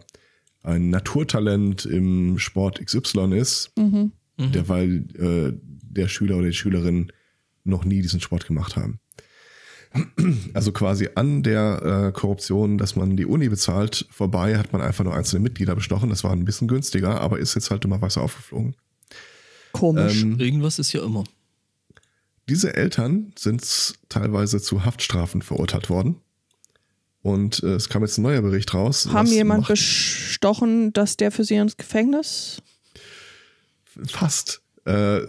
ein Naturtalent im Sport XY ist, Mhm. der weil äh, der Schüler oder die Schülerin noch nie diesen Sport gemacht haben. Also quasi an der äh, Korruption, dass man die Uni bezahlt, vorbei hat man einfach nur einzelne Mitglieder bestochen. Das war ein bisschen günstiger, aber ist jetzt halt immer Wasser aufgeflogen. Komisch. Ähm, Irgendwas ist ja immer. Diese Eltern sind teilweise zu Haftstrafen verurteilt worden. Und äh, es kam jetzt ein neuer Bericht raus. Haben jemand bestochen, dass der für sie ins Gefängnis? Fast. Äh,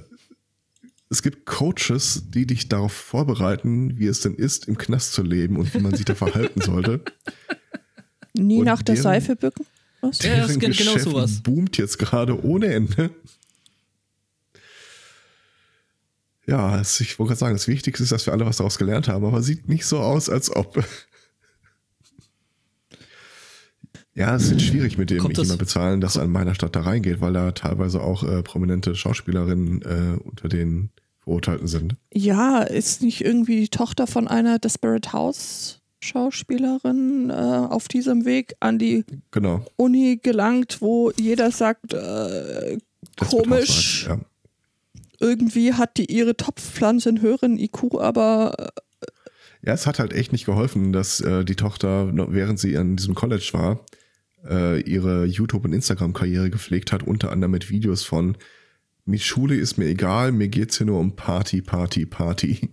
es gibt Coaches, die dich darauf vorbereiten, wie es denn ist, im Knast zu leben und wie man sich da verhalten sollte. Nie Und nach der deren- Seife bücken? Was? Ja, das genau Geschäft sowas. boomt jetzt gerade ohne Ende. Ja, ich wollte gerade sagen, das Wichtigste ist, dass wir alle was daraus gelernt haben, aber sieht nicht so aus, als ob. Ja, es ist schwierig, mit dem Kommt ich jemand bezahlen, dass er in meiner Stadt da reingeht, weil da teilweise auch äh, prominente Schauspielerinnen äh, unter den Verurteilten sind. Ja, ist nicht irgendwie die Tochter von einer Desperate House Schauspielerin äh, auf diesem Weg an die Genau. Uni gelangt, wo jeder sagt, äh, komisch, Housewives, irgendwie hat die ihre Topfpflanze einen höheren IQ, aber äh, Ja. ja, es hat halt echt nicht geholfen, dass äh, die Tochter, während sie an diesem College war, äh, ihre YouTube- und Instagram-Karriere gepflegt hat, unter anderem mit Videos von mit Schule ist mir egal, mir geht's hier nur um Party, Party, Party.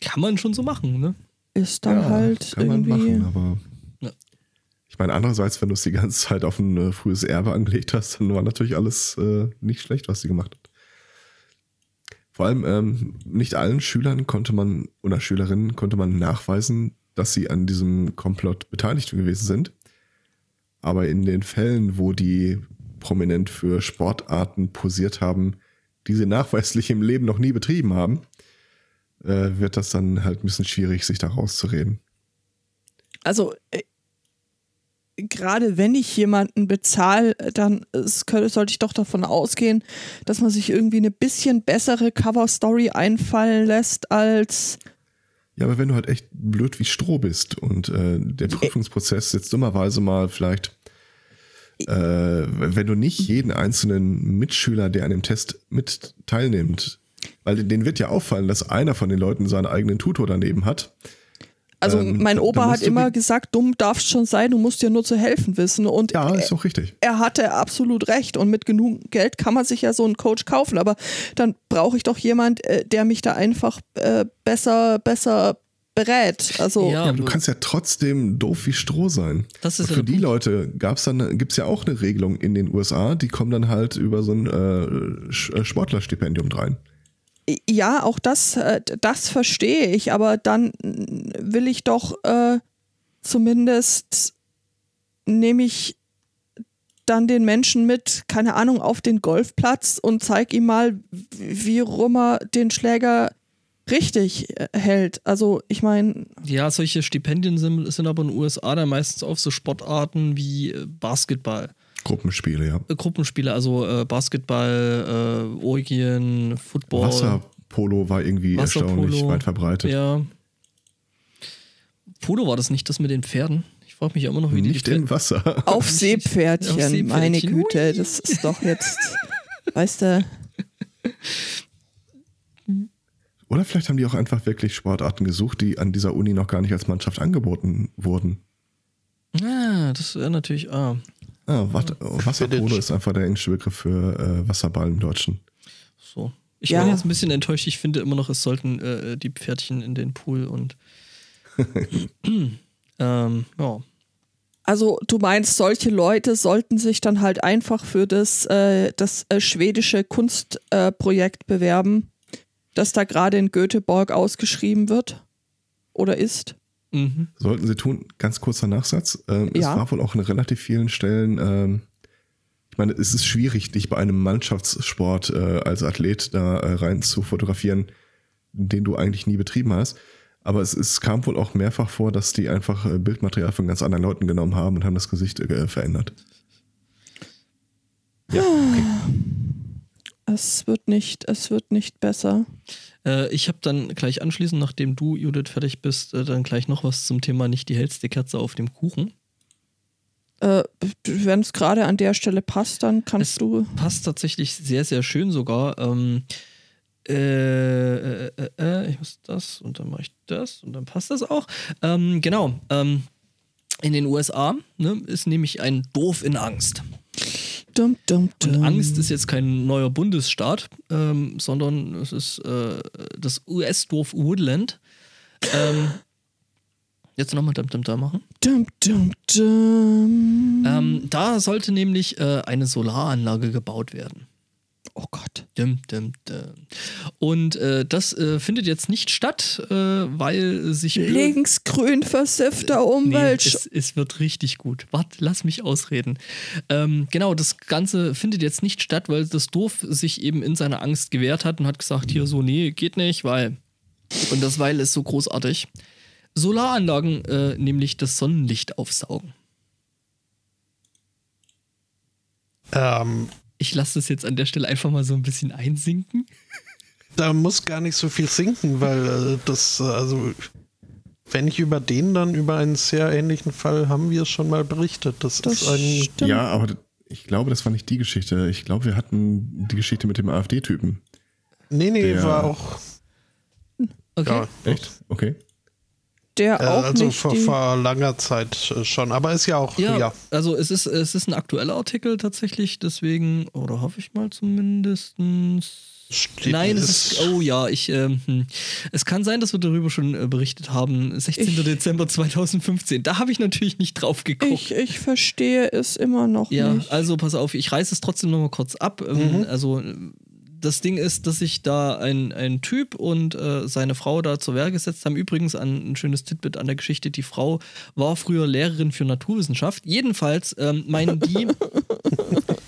Kann man schon so machen, ne? ist dann halt kann man irgendwie. machen, aber Ja. ich meine, andererseits, wenn du es die ganze Zeit auf ein äh, frühes Erbe angelegt hast, dann war natürlich alles äh, nicht schlecht, was sie gemacht hat. Vor allem ähm, nicht allen Schülern konnte man oder Schülerinnen konnte man nachweisen, dass sie an diesem Komplott beteiligt gewesen sind. Aber in den Fällen, wo die prominent für Sportarten posiert haben, die sie nachweislich im Leben noch nie betrieben haben, äh, wird das dann halt ein bisschen schwierig, sich da rauszureden. Also äh, gerade wenn ich jemanden bezahle, dann es sollte ich doch davon ausgehen, dass man sich irgendwie eine bisschen bessere Cover-Story einfallen lässt als Ja, aber wenn du halt echt blöd wie Stroh bist und äh, der Prüfungsprozess jetzt dummerweise mal vielleicht, äh, wenn du nicht jeden einzelnen Mitschüler, der an dem Test mit teilnimmt, weil denen wird ja auffallen, dass einer von den Leuten seinen eigenen Tutor daneben hat. Also Ähm, mein Opa hat immer gesagt, dumm darfst schon sein, du musst dir nur zu helfen wissen. Und Ja, ist auch richtig. er hatte absolut recht. Und mit genug Geld kann man sich ja so einen Coach kaufen. Aber dann brauche ich doch jemand, äh, der mich da einfach äh, besser, besser berät. Also Ja. Aber du kannst ja trotzdem doof wie Stroh sein. Das ist ja für die Punkt. Leute gab's dann, gibt's ja auch eine Regelung in den USA, die kommen dann halt über so ein äh, äh, Sportlerstipendium rein. Ja, auch das, äh, das verstehe ich, aber dann will ich doch äh, zumindest nehme ich dann den Menschen mit, keine Ahnung, auf den Golfplatz und zeig ihm mal, wie rum er den Schläger richtig äh, hält. Also ich meine, Ja, solche Stipendien sind, sind aber in den USA dann meistens auf so Sportarten wie äh, Basketball. Gruppenspiele, ja. Gruppenspiele, also äh, Basketball, äh, Orgien, Football. Wasserpolo war irgendwie Wasserpolo. erstaunlich weit verbreitet. Ja. Polo war das nicht das mit den Pferden? Ich frage mich ja immer noch, wie die Nicht die im Wasser. auf Seepferdchen, Auf Seepferdchen. meine Güte, das ist doch jetzt, weißt du, Oder vielleicht haben die auch einfach wirklich Sportarten gesucht, die an dieser Uni noch gar nicht als Mannschaft angeboten wurden. Ah, das wäre natürlich. Ah, Ah, Wat Wasserpolo Quidditch. ist einfach der englische Begriff für äh, Wasserball im Deutschen. so. Ich Ja. bin jetzt ein bisschen enttäuscht. Ich finde immer noch, es sollten äh, die Pferdchen in den Pool und. ähm, ja. Also du meinst, solche Leute sollten sich dann halt einfach für das, äh, das äh, schwedische Kunstprojekt äh, bewerben, das da gerade in Göteborg ausgeschrieben wird oder ist. Mhm. Sollten sie tun, ganz kurzer Nachsatz. Ähm, Es Ja. war wohl auch an relativ vielen Stellen, ähm, ich meine, es ist schwierig, dich bei einem Mannschaftssport äh, als Athlet da äh, rein zu fotografieren, den du eigentlich nie betrieben hast. Aber es, es kam wohl auch mehrfach vor, dass die einfach äh, Bildmaterial von ganz anderen Leuten genommen haben und haben das Gesicht äh, verändert. Ja, okay. Es wird nicht, es wird nicht besser. Äh, ich habe dann gleich anschließend, nachdem du, Judith, fertig bist, äh, dann gleich noch was zum Thema nicht die hellste Kerze auf dem Kuchen. Äh, Wenn es gerade an der Stelle passt, dann kannst Es du. passt tatsächlich sehr, sehr schön sogar. Ähm, äh, äh, äh, ich muss das und dann mache ich das und dann passt das auch. Ähm, genau. Ähm, in den USA ne, ist nämlich ein Dorf in Angst. Dum, dum, Und dum. Angst ist jetzt kein neuer Bundesstaat, ähm, sondern es ist äh, das US-Dorf Woodland. Ähm, jetzt nochmal Dum Dum Dum machen. Dum, dum, dum. Ähm, da sollte nämlich äh, eine Solaranlage gebaut werden. Oh Gott. Dum, dum, dum. Und äh, das äh, findet jetzt nicht statt, äh, weil sich. Linksgrün versiffter Umwelt. Nee, es, es wird richtig gut. Warte, lass mich ausreden. Ähm, genau, das Ganze findet jetzt nicht statt, weil das Dorf sich eben in seiner Angst gewehrt hat und hat gesagt, hier so, nee, geht nicht, weil. Und das Weil ist so großartig. Solaranlagen äh, nämlich das Sonnenlicht aufsaugen. Ähm, Ich lasse das jetzt an der Stelle einfach mal so ein bisschen einsinken. da muss gar nicht so viel sinken, weil äh, das, äh, also, wenn ich über den, dann über einen sehr ähnlichen Fall haben wir es schon mal berichtet. Das, Das ist ein. stimmt. Ja, aber ich glaube, das war nicht die Geschichte. Ich glaube, wir hatten die Geschichte mit dem AfD-Typen. Nee, nee, Der- war auch. Okay. Ja, Echt? Okay. Der äh, auch also nicht vor, die, vor langer Zeit äh, schon, aber ist ja auch. Ja, Ja, also es ist, es ist ein aktueller Artikel tatsächlich, deswegen, oder hoffe ich mal zumindest. steht- Nein, es ist, oh ja, ich, hm. es kann sein, dass wir darüber schon äh, berichtet haben. 16. Ich- Dezember 2015. Da habe ich natürlich nicht drauf geguckt. ich, ich verstehe es immer noch ja, nicht. also pass auf, ich reiße es trotzdem nochmal kurz ab. Ähm, Also das Ding ist, dass sich da ein, ein Typ und äh, seine Frau da zur Wehr gesetzt haben. Übrigens ein, ein schönes Titbit an der Geschichte. Die Frau war früher Lehrerin für Naturwissenschaft. Jedenfalls ähm, meinen die,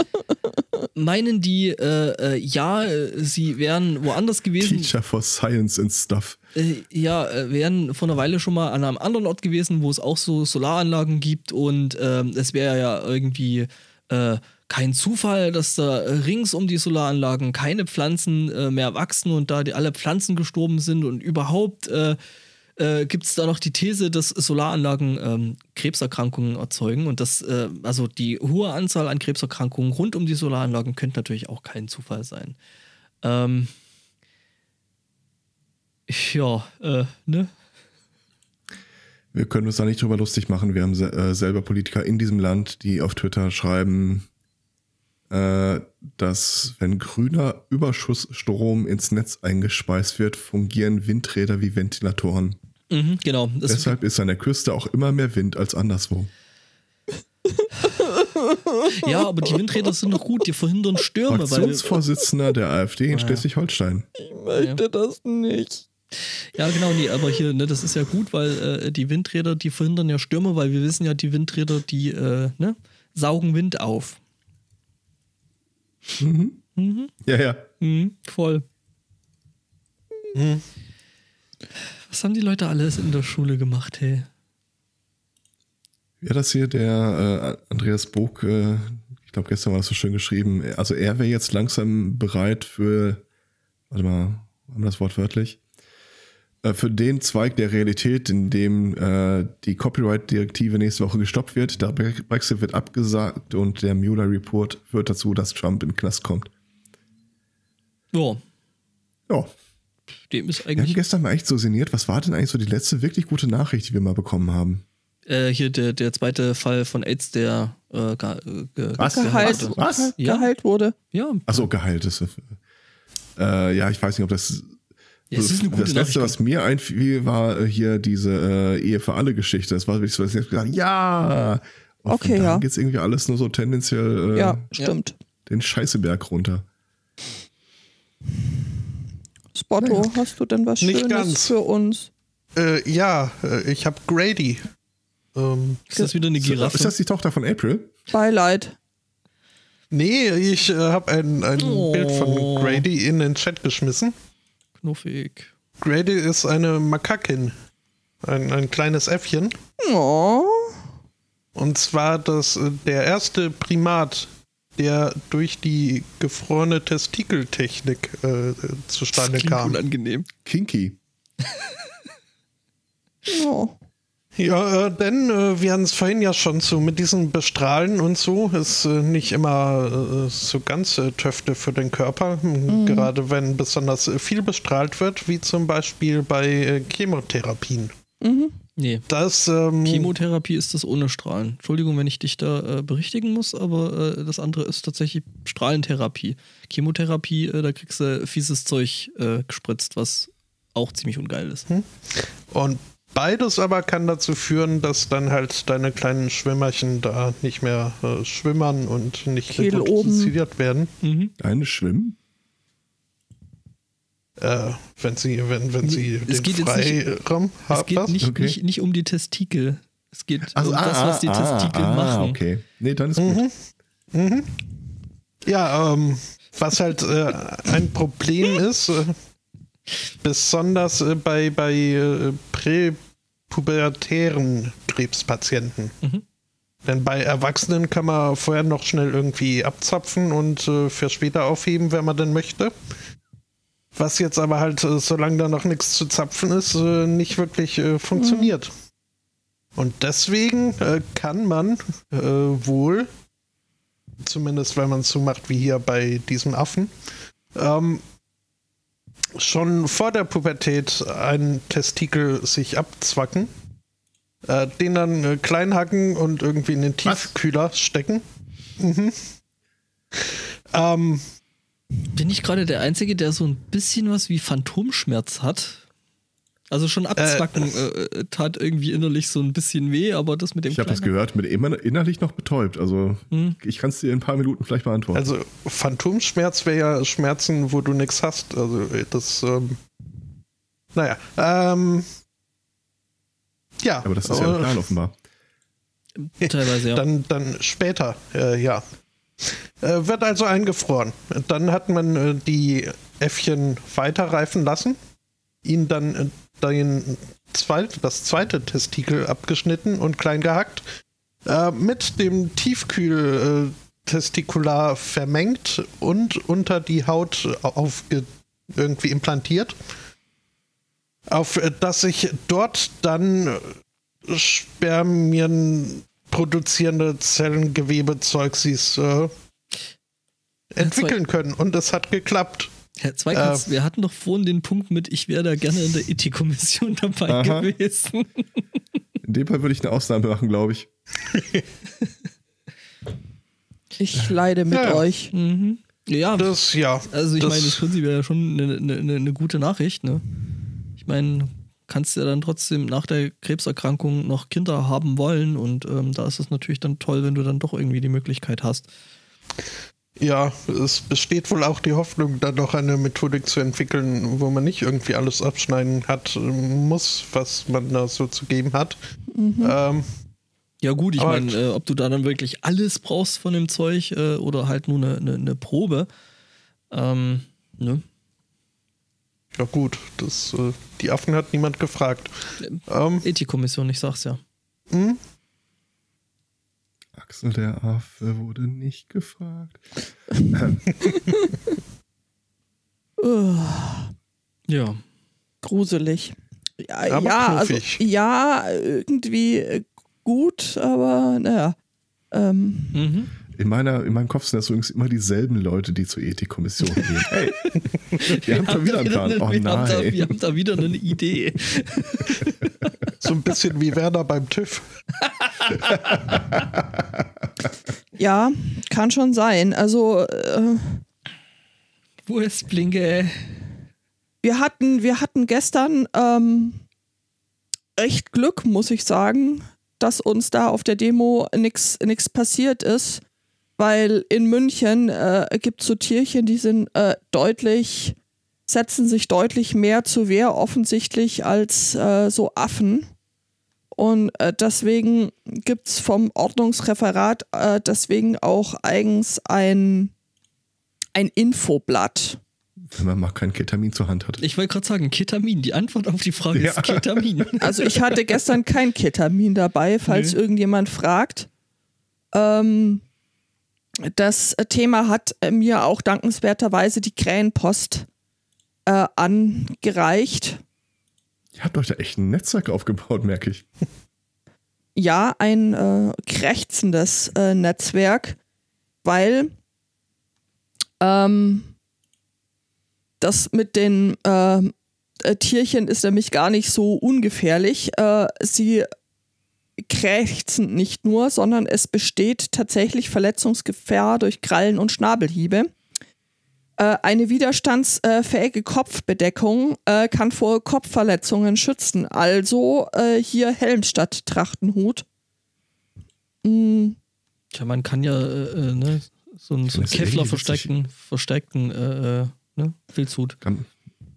meinen die, äh, äh, ja, sie wären woanders gewesen. Teacher for Science and Stuff. Äh, ja, äh, wären vor einer Weile schon mal an einem anderen Ort gewesen, wo es auch so Solaranlagen gibt und ähm, es wäre ja irgendwie äh, kein Zufall, dass da äh, rings um die Solaranlagen keine Pflanzen äh, mehr wachsen und da die, alle Pflanzen gestorben sind und überhaupt äh, äh, gibt es da noch die These, dass Solaranlagen ähm, Krebserkrankungen erzeugen und das, äh, also die hohe Anzahl an Krebserkrankungen rund um die Solaranlagen könnte natürlich auch kein Zufall sein. Ähm, ja, äh, ne? Wir können uns da nicht drüber lustig machen. Wir haben se selber Politiker in diesem Land, die auf Twitter schreiben, dass wenn grüner Überschussstrom ins Netz eingespeist wird, fungieren Windräder wie Ventilatoren. Mhm, genau. Das, Deshalb ist an der Küste auch immer mehr Wind als anderswo. ja, aber die Windräder sind noch gut, die verhindern Stürme, weil Fraktionsvorsitzender der AfD in Ja. Schleswig-Holstein. Ich möchte das nicht. ja genau, nee, aber hier, ne, das ist ja gut, weil äh, die Windräder, die verhindern ja Stürme, weil wir wissen ja, die Windräder, die äh, ne, saugen Wind auf. Ja, ja. Mhm, voll. Hm. Was haben die Leute alles in der Schule gemacht, hey? Hat das hier der äh, Andreas Bog, äh, ich glaube gestern war das so schön geschrieben, also er wäre jetzt langsam bereit für, warte mal, haben wir das Wort wörtlich? Äh, Für den Zweig der Realität, in dem äh, die Copyright-Direktive nächste Woche gestoppt wird, der Bre- Brexit wird abgesagt und der Mueller-Report führt dazu, dass Trump in den Knast kommt. Ja, Ja, dem ist wir haben eigentlich gestern mal echt so sinniert. Was war denn eigentlich so die letzte wirklich gute Nachricht, die wir mal bekommen haben? äh, hier der, der zweite Fall von AIDS, der äh, ge, ge, Was? Geheilt, wurde. Was? Ja. geheilt wurde. Ja, Achso, Gehalt ist. Äh, ja, ich weiß nicht, ob das. Ja, es ist eine gute das letzte, was mir einfiel, war äh, hier diese äh, Ehe für alle Geschichte. Das war wirklich so, dass ich jetzt gesagt ja. Und Okay, ja. geht's irgendwie alles nur so tendenziell äh, Ja, stimmt. den Scheißeberg runter. Spotto, hast du denn was Nicht Schönes ganz. für uns? Äh, ja, äh, ich habe Grady. Ähm, ist das wieder eine Giraffe? Ist das die Tochter von April? Beileid. nee, ich äh, habe ein, ein Oh. Bild von Grady in den Chat geschmissen. Knuffig. Grady ist eine Makakin. Ein, ein kleines Äffchen. Oh, Und zwar das, äh, der erste Primat, der durch die gefrorene Testikeltechnik äh, äh, zustande Klingt kam. unangenehm. Kinky. oh. Ja, äh, denn äh, wir hatten es vorhin ja schon so mit diesem Bestrahlen und so ist äh, nicht immer äh, so ganz äh, Töfte für den Körper, mhm. gerade wenn besonders äh, viel bestrahlt wird, wie zum Beispiel bei äh, Chemotherapien. Mhm. Nee. Das ähm, Chemotherapie ist das ohne Strahlen. Entschuldigung, wenn ich dich da äh, berichtigen muss, aber äh, das andere ist tatsächlich Strahlentherapie. Chemotherapie, äh, da kriegst du fieses Zeug äh, gespritzt, was auch ziemlich ungeil ist. Hm. Und beides aber kann dazu führen, dass dann halt deine kleinen Schwimmerchen da nicht mehr äh, schwimmern und nicht reproduziert werden. Mhm. Eine schwimmen? Äh, wenn sie, wenn, wenn sie Es den geht jetzt nicht- Freiraum Es haben. geht was? nicht, Okay. nicht, nicht um die Testikel. Es geht Also, um das, was die Testikel ah, machen. okay. Nee, dann ist gut. Ja, ähm, was halt äh, ein Problem ist, äh, besonders äh, bei, bei äh, präpubertären Krebspatienten. Mhm. Denn bei Erwachsenen kann man vorher noch schnell irgendwie abzapfen und äh, für später aufheben, wenn man denn möchte. Was jetzt aber halt, äh, solange da noch nichts zu zapfen ist, äh, nicht wirklich äh, funktioniert. Und deswegen äh, kann man wohl, zumindest wenn man es so macht wie hier bei diesem Affen, ähm, schon vor der Pubertät einen Testikel sich abzwacken, äh, den dann äh, klein hacken und irgendwie in den Tiefkühler stecken. Mhm. Ähm, Bin ich gerade der Einzige, der so ein bisschen was wie Phantomschmerz hat? Also schon abzwacken äh, tat irgendwie innerlich so ein bisschen weh, aber das mit dem Ich habe das gehört, mit immer innerlich noch betäubt. Also Hm. ich kann es dir in ein paar Minuten vielleicht beantworten. also Phantomschmerz wäre ja Schmerzen, wo du nichts hast. Also äh, das, ähm, naja, ähm, ja. Aber das ist ja ein äh, Plan offenbar. Teilweise, ja. Dann, dann später, äh, ja. Äh, wird also eingefroren. Dann hat man äh, die Äffchen weiterreifen lassen, ihnen dann äh, den zweit, das zweite Testikel abgeschnitten und klein gehackt, äh, mit dem Tiefkühl äh, Testikular vermengt und unter die Haut aufge irgendwie implantiert, auf äh, dass sich dort dann Spermien produzierende Zellengewebezeugs äh, entwickeln können. Und es hat geklappt. Herr Zweikatz, wir hatten doch vorhin den Punkt mit, ich wäre da gerne in der Ethikkommission dabei Aha. gewesen. In dem Fall würde ich eine Ausnahme machen, glaube ich. Ich leide mit Ja, ja. euch. Mhm. Ja, Das, ja. also ich das, meine, das prinzipiell ja schon eine, eine, eine gute Nachricht, ne? Ich meine, kannst ja dann trotzdem nach der Krebserkrankung noch Kinder haben wollen und ähm, da ist es natürlich dann toll, wenn du dann doch irgendwie die Möglichkeit hast. Ja, es besteht wohl auch die Hoffnung, da noch eine Methodik zu entwickeln, wo man nicht irgendwie alles abschneiden hat, muss, was man da so zu geben hat. Ähm, Ja gut, ich meine, äh, ob du da dann wirklich alles brauchst von dem Zeug äh, oder halt nur eine, eine, eine Probe. Ähm, ne? ja gut, das, äh, die Affen hat niemand gefragt. Ähm, Ethikkommission, ich sag's ja. hm? Axel der Affe wurde nicht gefragt. Ugh, Ja. gruselig. Ja, Aber ja, also, ja, irgendwie äh, gut, aber naja. Ähm, Mhm. In, meiner, in meinem Kopf sind das übrigens immer dieselben Leute, die zur Ethikkommission gehen. Hey, wir haben schon wieder einen Plan. eine, Oh wir, haben da, nein. wir haben da wieder eine Idee. So ein bisschen wie Werner beim TÜV. ja, kann schon sein. Also, äh, Wo ist Blinke? wir hatten, wir hatten gestern ähm, echt Glück, muss ich sagen, dass uns da auf der Demo nichts passiert ist, weil in München äh, gibt es so Tierchen, die sind äh, deutlich, setzen sich deutlich mehr zur Wehr offensichtlich als äh, so Affen. Und äh, deswegen gibt es vom Ordnungsreferat äh, deswegen auch eigens ein, ein Infoblatt. Wenn man mal kein Ketamin zur Hand hat. Ich wollte gerade sagen, Ketamin. Die Antwort auf die Frage Ja. ist Ketamin. Also ich hatte gestern kein Ketamin dabei, falls Nee. irgendjemand fragt. Ähm, das Thema hat äh, mir auch dankenswerterweise die Krähenpost äh, angereicht. Ihr habt euch da echt ein Netzwerk aufgebaut, merke ich. ja, ein äh, krächzendes äh, Netzwerk, weil ähm, das mit den äh, äh, Tierchen ist nämlich gar nicht so ungefährlich. Äh, sie krächzen nicht nur, sondern es besteht tatsächlich Verletzungsgefahr durch Krallen und Schnabelhiebe. Äh, eine widerstandsfähige Kopfbedeckung äh, kann vor Kopfverletzungen schützen. Also äh, hier Helm statt Trachtenhut. Mm, Tja, man kann ja ne, so einen, so einen Kevlar versteckten, versteckten äh, äh, ne, Filzhut. Kann,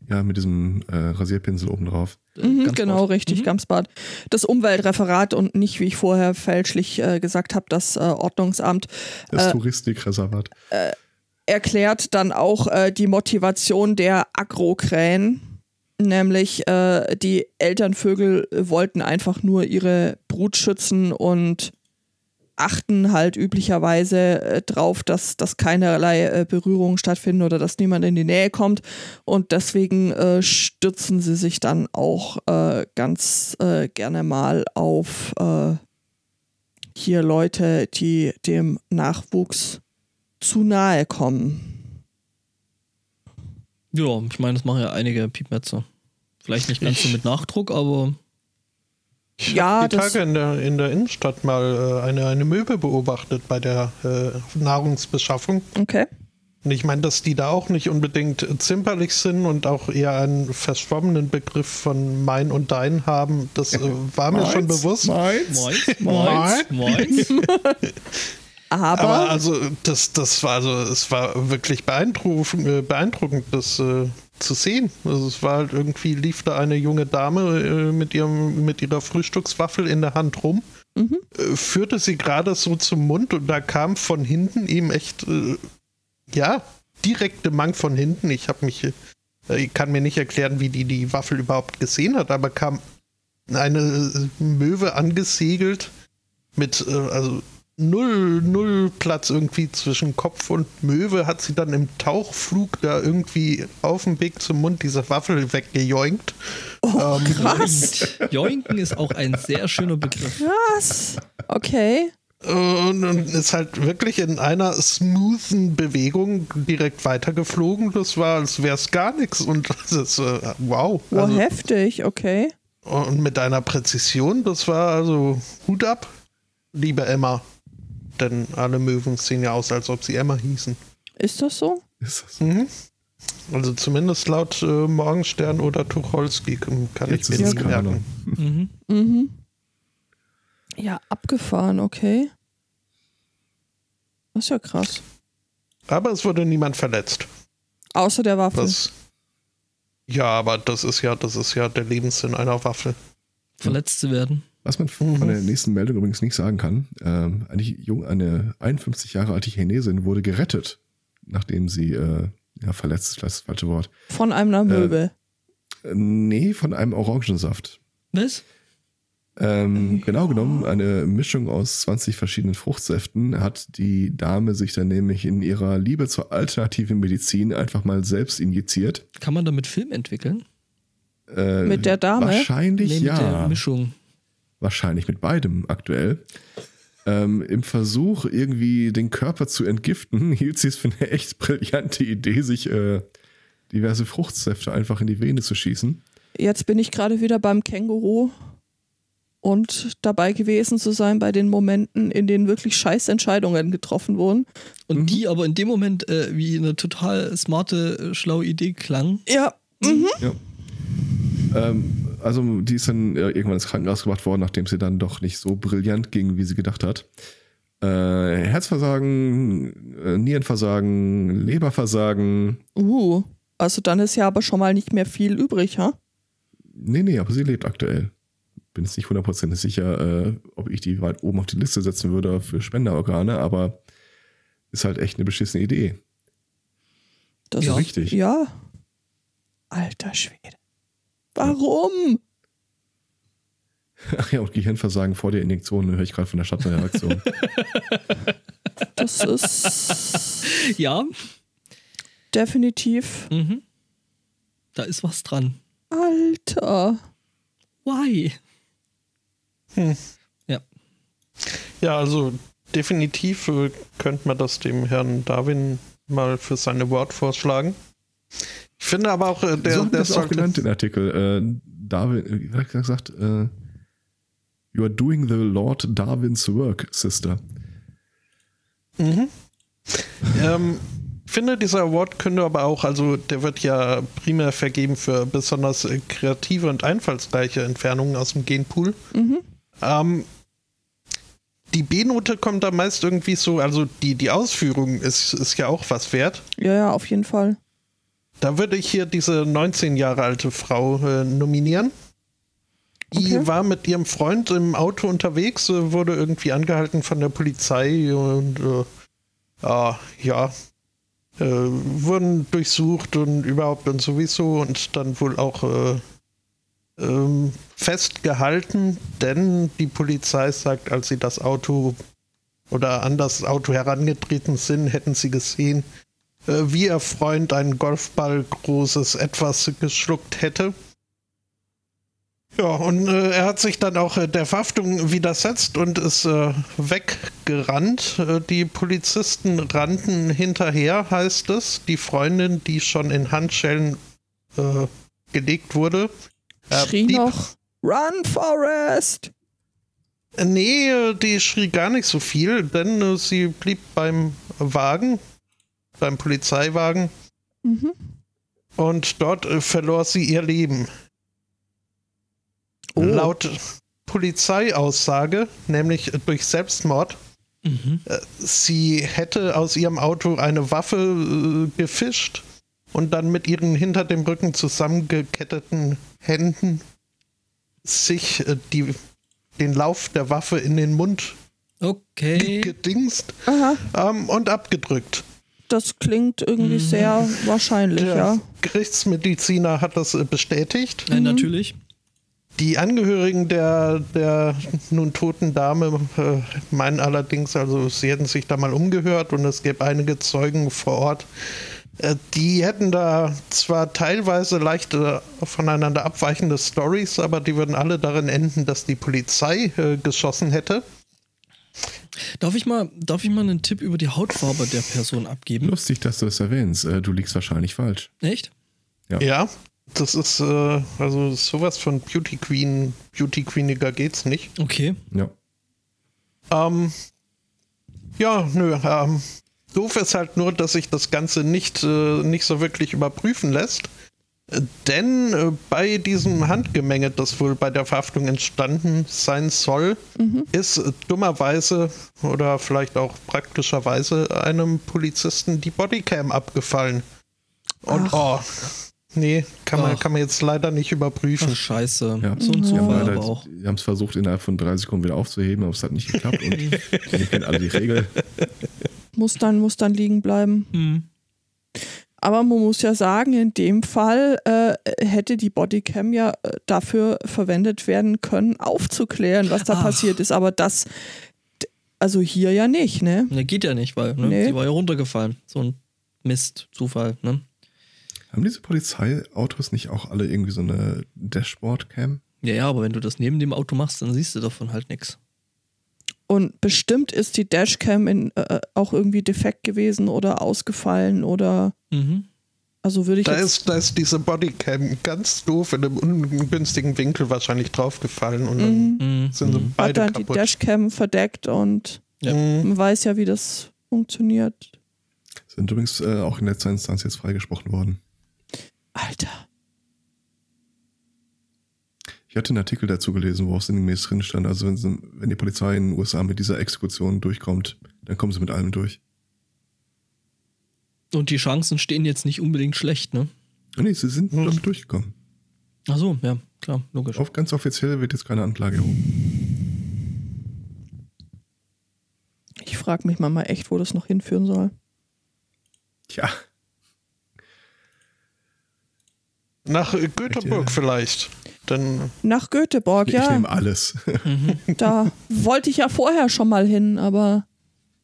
ja, mit diesem äh, Rasierpinsel oben drauf. Äh, Mhm, genau, richtig, Mhm. Gamsbad. Das Umweltreferat und nicht, wie ich vorher fälschlich äh, gesagt habe, das äh, Ordnungsamt Das Äh, Touristikreservat. erklärt dann auch äh, die Motivation der Agrokrähen. Nämlich äh, die Elternvögel wollten einfach nur ihre Brut schützen und achten halt üblicherweise äh, drauf, dass, dass keinerlei äh, Berührungen stattfinden oder dass niemand in die Nähe kommt. Und deswegen äh, stürzen sie sich dann auch äh, ganz äh, gerne mal auf äh, hier Leute, die dem Nachwuchs zu nahe kommen. Ja, ich meine, das machen ja einige Piepmetzer. Vielleicht nicht ganz so mit Nachdruck, aber Ich Ja, habe die Tage in der, in der Innenstadt mal äh, eine, eine Möwe beobachtet bei der äh, Nahrungsbeschaffung. Okay. Und ich meine, dass die da auch nicht unbedingt zimperlich sind und auch eher einen verschwommenen Begriff von mein und dein haben, das äh, war mir schon bewusst. Meins? Moins, Moins, Moins. Aber, Aber also das, das war also es war wirklich beeindruckend, äh, beeindruckend das äh, zu sehen. Also es war halt irgendwie lief da eine junge Dame äh, mit ihrem mit ihrer Frühstückswaffel in der Hand rum, äh, führte sie gerade so zum Mund und da kam von hinten ihm echt äh, ja direkte Mang von hinten. Ich habe mich äh, ich kann mir nicht erklären, wie die die Waffel überhaupt gesehen hat, aber kam eine Möwe angesegelt mit äh, also null, null Platz irgendwie zwischen Kopf und Möwe, hat sie dann im Tauchflug da irgendwie auf dem Weg zum Mund diese Waffel weggejoinkt. oh, ähm, krass. Joinken ist auch ein sehr schöner Begriff. Krass. Okay. Und, und ist halt wirklich in einer smoothen Bewegung direkt weitergeflogen. Das war, als wäre es gar nichts. Und das ist, äh, wow. Wow, Also, heftig, okay. und mit einer Präzision, das war also Hut ab, liebe Emma. Denn alle Möwen sehen ja aus, als ob sie Emma hießen. Ist das so? Ist das? Mhm. Also zumindest laut äh, Morgenstern oder Tucholsky kann Jetzt ich mir Kanon. merken. Mhm. Mhm. Ja, abgefahren, okay. Das ist ja krass. Aber es wurde niemand verletzt. Außer der Waffe. Das, ja, aber das ist ja, das ist ja der Lebenssinn einer Waffe. Verletzt zu werden. Was man von der nächsten Meldung übrigens nicht sagen kann, ähm, eine, jung, eine 51 Jahre alte Chinesin wurde gerettet, nachdem sie äh, ja, verletzt ist, das, ist das falsche Wort. Von einem Möbel. Äh, nee, von einem Orangensaft. Was? Ähm, genau genommen, eine Mischung aus 20 verschiedenen Fruchtsäften hat die Dame sich dann nämlich in ihrer Liebe zur alternativen Medizin einfach mal selbst injiziert. Kann man damit Film entwickeln? Äh, Mit der Dame? Wahrscheinlich Nee, mit der ja. Mischung. Wahrscheinlich mit beidem aktuell. Ähm, Im Versuch, irgendwie den Körper zu entgiften, hielt sie es für eine echt brillante Idee, sich äh, diverse Fruchtsäfte einfach in die Vene zu schießen. Jetzt bin ich gerade wieder beim Känguru und dabei gewesen zu sein bei den Momenten, in denen wirklich scheiß Entscheidungen getroffen wurden. Und Mhm. die aber in dem Moment äh, wie eine total smarte, äh, schlaue Idee klang. Ja, mhm. Ja. Ähm, also die ist dann äh, irgendwann ins Krankenhaus gebracht worden, nachdem sie dann doch nicht so brillant ging, wie sie gedacht hat. Äh, Herzversagen, äh, Nierenversagen, Leberversagen. uh. Also dann ist ja aber schon mal nicht mehr viel übrig, ha? Nee, nee, aber sie lebt aktuell. Bin jetzt nicht hundertprozentig sicher, äh, ob ich die weit oben auf die Liste setzen würde für Spenderorgane, aber ist halt echt eine beschissene Idee. Das Ja. ist Richtig. Ja. Alter Schwede. Warum? Ach ja, und Gehirnversagen vor der Injektion höre ich gerade von der Schattenreaktion. Das ist Ja, definitiv. mhm. da ist was dran. Alter. Why? Hm. Ja, Ja, also definitiv äh, könnte man das dem Herrn Darwin mal für seine Award vorschlagen. Ich finde aber auch, äh, der, so der das auch genannt, den Artikel. Äh, Darwin, wie hat er gesagt? Äh, you are doing the Lord Darwin's work, Sister. Mhm. ähm, ich finde, dieser Award könnte aber auch, also der wird ja primär vergeben für besonders äh, kreative und einfallsreiche Entfernungen aus dem Genpool. Mhm. Ähm, die B-Note kommt da meist irgendwie so, also die, die Ausführung ist, ist ja auch was wert. Ja, ja, auf jeden Fall. Da würde ich hier diese 19 Jahre alte Frau äh, nominieren. Die Okay. war mit ihrem Freund im Auto unterwegs, äh, wurde irgendwie angehalten von der Polizei und äh, ah, ja, äh, wurden durchsucht und überhaupt und sowieso und dann wohl auch äh, ähm, festgehalten, denn die Polizei sagt, als sie das Auto oder an das Auto herangetreten sind, hätten sie gesehen, wie ihr Freund ein Golfball großes etwas geschluckt hätte. Ja, und äh, er hat sich dann auch äh, der Verhaftung widersetzt und ist äh, weggerannt. Äh, die Polizisten rannten hinterher, heißt es. Die Freundin, die schon in Handschellen äh, gelegt wurde. äh, Schrie noch, Run, Forest! Äh, Nee, äh, die schrie gar nicht so viel, denn äh, sie blieb beim Wagen, beim Polizeiwagen, Mhm. und dort äh, verlor sie ihr Leben. Oh. Laut Polizeiaussage, nämlich durch Selbstmord. Mhm. Äh, Sie hätte aus ihrem Auto eine Waffe äh, gefischt und dann mit ihren hinter dem Rücken zusammengeketteten Händen sich die, den Lauf der Waffe in den Mund Okay. gedingst ähm, und abgedrückt. Das klingt irgendwie sehr wahrscheinlich, Der ja. Gerichtsmediziner hat das äh, bestätigt. Äh, natürlich. Die Angehörigen der, der nun toten Dame äh, meinen allerdings, also sie hätten sich da mal umgehört und es gäbe einige Zeugen vor Ort. Äh, die hätten da zwar teilweise leicht äh, voneinander abweichende Stories, aber die würden alle darin enden, dass die Polizei äh, geschossen hätte. Darf ich, mal, darf ich mal einen Tipp über die Hautfarbe der Person abgeben? Lustig, dass du es erwähnst. Äh, du liegst wahrscheinlich falsch. Echt? Ja. Ja, das ist äh, also sowas von Beauty Queen, Beauty Queeniger geht's nicht. Okay. Ja. Ähm, ja, nö. Ähm, doof ist halt nur, dass sich das Ganze nicht, äh, nicht so wirklich überprüfen lässt. Denn äh, bei diesem Handgemenge, das wohl bei der Verhaftung entstanden sein soll, ist äh, dummerweise oder vielleicht auch praktischerweise einem Polizisten die Bodycam abgefallen. Und oh, nee, kann man, Ach. kann man jetzt leider nicht überprüfen. Ach, scheiße. Ja. So ein Zufall aber auch. die haben es versucht, innerhalb von drei Sekunden wieder aufzuheben, aber es hat nicht geklappt. Und ihr kennt alle die Regel. Muss dann, muss dann liegen bleiben. Hm. Aber man muss ja sagen, in dem Fall äh, hätte die Bodycam ja äh, dafür verwendet werden können, aufzuklären, was da Ach. passiert ist. Aber das, also hier ja nicht, ne? Ne, geht ja nicht, weil ne, Nee. die war ja runtergefallen. So ein Mist, Zufall. Ne? Haben diese Polizeiautos nicht auch alle irgendwie so eine Dashboard-Cam? Ja, ja, aber wenn du das neben dem Auto machst, dann siehst du davon halt nichts. Und bestimmt ist die Dashcam in, äh, auch irgendwie defekt gewesen oder ausgefallen oder Mhm. also würde ich Da jetzt, ist, da ist diese Bodycam ganz doof in einem ungünstigen Winkel wahrscheinlich draufgefallen und dann Mhm. sind sie Mhm. hat beide dann die kaputt. Dashcam verdeckt und Ja. Mhm. man weiß ja, wie das funktioniert. Sind übrigens äh, auch in letzter Instanz jetzt freigesprochen worden. Alter. Ich hatte einen Artikel dazu gelesen, wo auch sinngemäß drin stand, also wenn, sie, wenn die Polizei in den USA mit dieser Exekution durchkommt, dann kommen sie mit allem durch. Und die Chancen stehen jetzt nicht unbedingt schlecht, ne? Nee, sie sind Hm. damit durchgekommen. Ach so, ja, klar, logisch. Auf, ganz offiziell wird jetzt keine Anklage erhoben. Ich frage mich mal echt, wo das noch hinführen soll. Tja, Nach Göteborg vielleicht. Denn Nach Göteborg, ich ja. nehme alles. Da wollte ich ja vorher schon mal hin, aber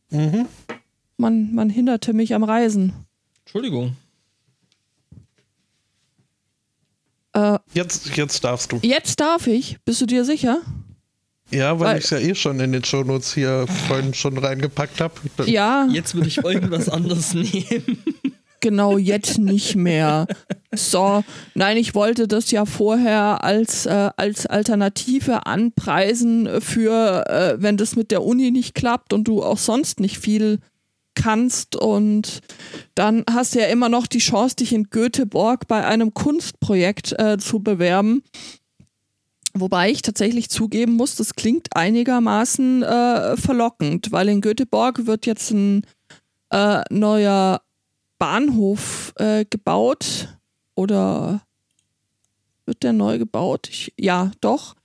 mhm. man, man hinderte mich am Reisen. Entschuldigung. Äh, jetzt, jetzt darfst du. jetzt darf ich. Bist du dir sicher? Ja, weil, Weil- ich es ja eh schon in den Shownotes hier vorhin schon reingepackt habe. Ja, Jetzt würde ich irgendwas anderes nehmen. genau, jetzt nicht mehr. So, nein, ich wollte das ja vorher als, äh, als Alternative anpreisen für, äh, wenn das mit der Uni nicht klappt und du auch sonst nicht viel kannst und dann hast du ja immer noch die Chance, dich in Göteborg bei einem Kunstprojekt äh, zu bewerben. Wobei ich tatsächlich zugeben muss, das klingt einigermaßen äh, verlockend, weil in Göteborg wird jetzt ein äh, neuer Bahnhof äh, gebaut oder wird der neu gebaut? Ich, ja, doch.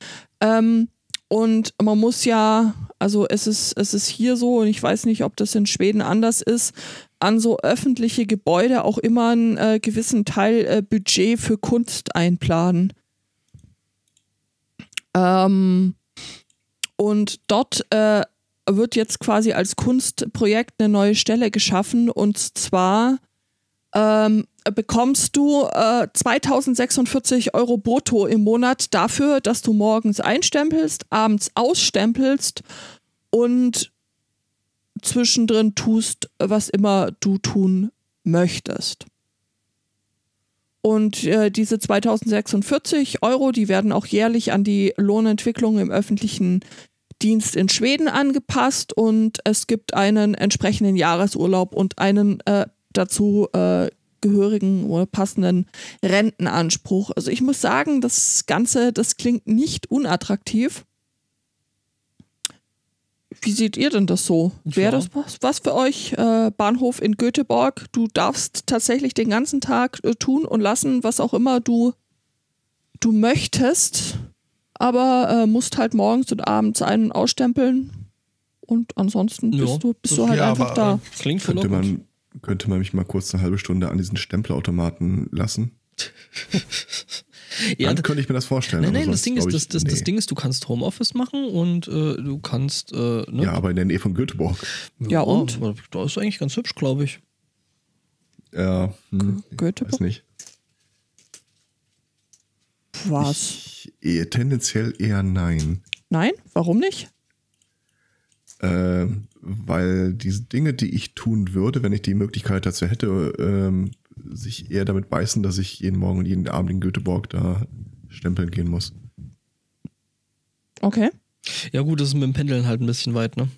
Ähm, und man muss ja, also es ist, es ist hier so, und ich weiß nicht, ob das in Schweden anders ist, an so öffentliche Gebäude auch immer einen äh, gewissen Teil äh, Budget für Kunst einplanen. Ähm, und dort äh, wird jetzt quasi als Kunstprojekt eine neue Stelle geschaffen und zwar ähm, bekommst du äh, 2046 Euro brutto im Monat dafür, dass du morgens einstempelst, abends ausstempelst und zwischendrin tust, was immer du tun möchtest. Und äh, diese 2046 Euro, die werden auch jährlich an die Lohnentwicklung im öffentlichen Dienst in Schweden angepasst und es gibt einen entsprechenden Jahresurlaub und einen äh, dazu äh, gehörigen oder passenden Rentenanspruch. Also ich muss sagen, das Ganze, das klingt nicht unattraktiv. Wie seht ihr denn das so? Ja. Wäre das was, was für euch? Äh, Bahnhof in Göteborg, du darfst tatsächlich den ganzen Tag äh, tun und lassen, was auch immer du, du möchtest, aber äh, musst halt morgens und abends einen ausstempeln und ansonsten Ja, bist du, bist du halt ja, einfach aber, da. äh, Klingt Könnte verlockend. man, könnte man mich mal kurz eine halbe Stunde an diesen Stempelautomaten lassen? Ja, Dann könnte ich mir das vorstellen. Nein, nein, das Ding, ist, das, ich, das, das nee. Ding ist, du kannst Homeoffice machen und äh, du kannst. Äh, ne? Ja, aber in der Nähe von Göteborg. Ja, und? aber Da ist eigentlich ganz hübsch, glaube ich. Ja, hm, Göteborg? weiß nicht. Was? Ich, eher, tendenziell eher nein. Nein? Warum nicht? Ähm, weil diese Dinge, die ich tun würde, wenn ich die Möglichkeit dazu hätte, ähm, sich eher damit beißen, dass ich jeden Morgen und jeden Abend in Göteborg da stempeln gehen muss. Okay. Ja, gut, das ist mit dem Pendeln halt ein bisschen weit, ne?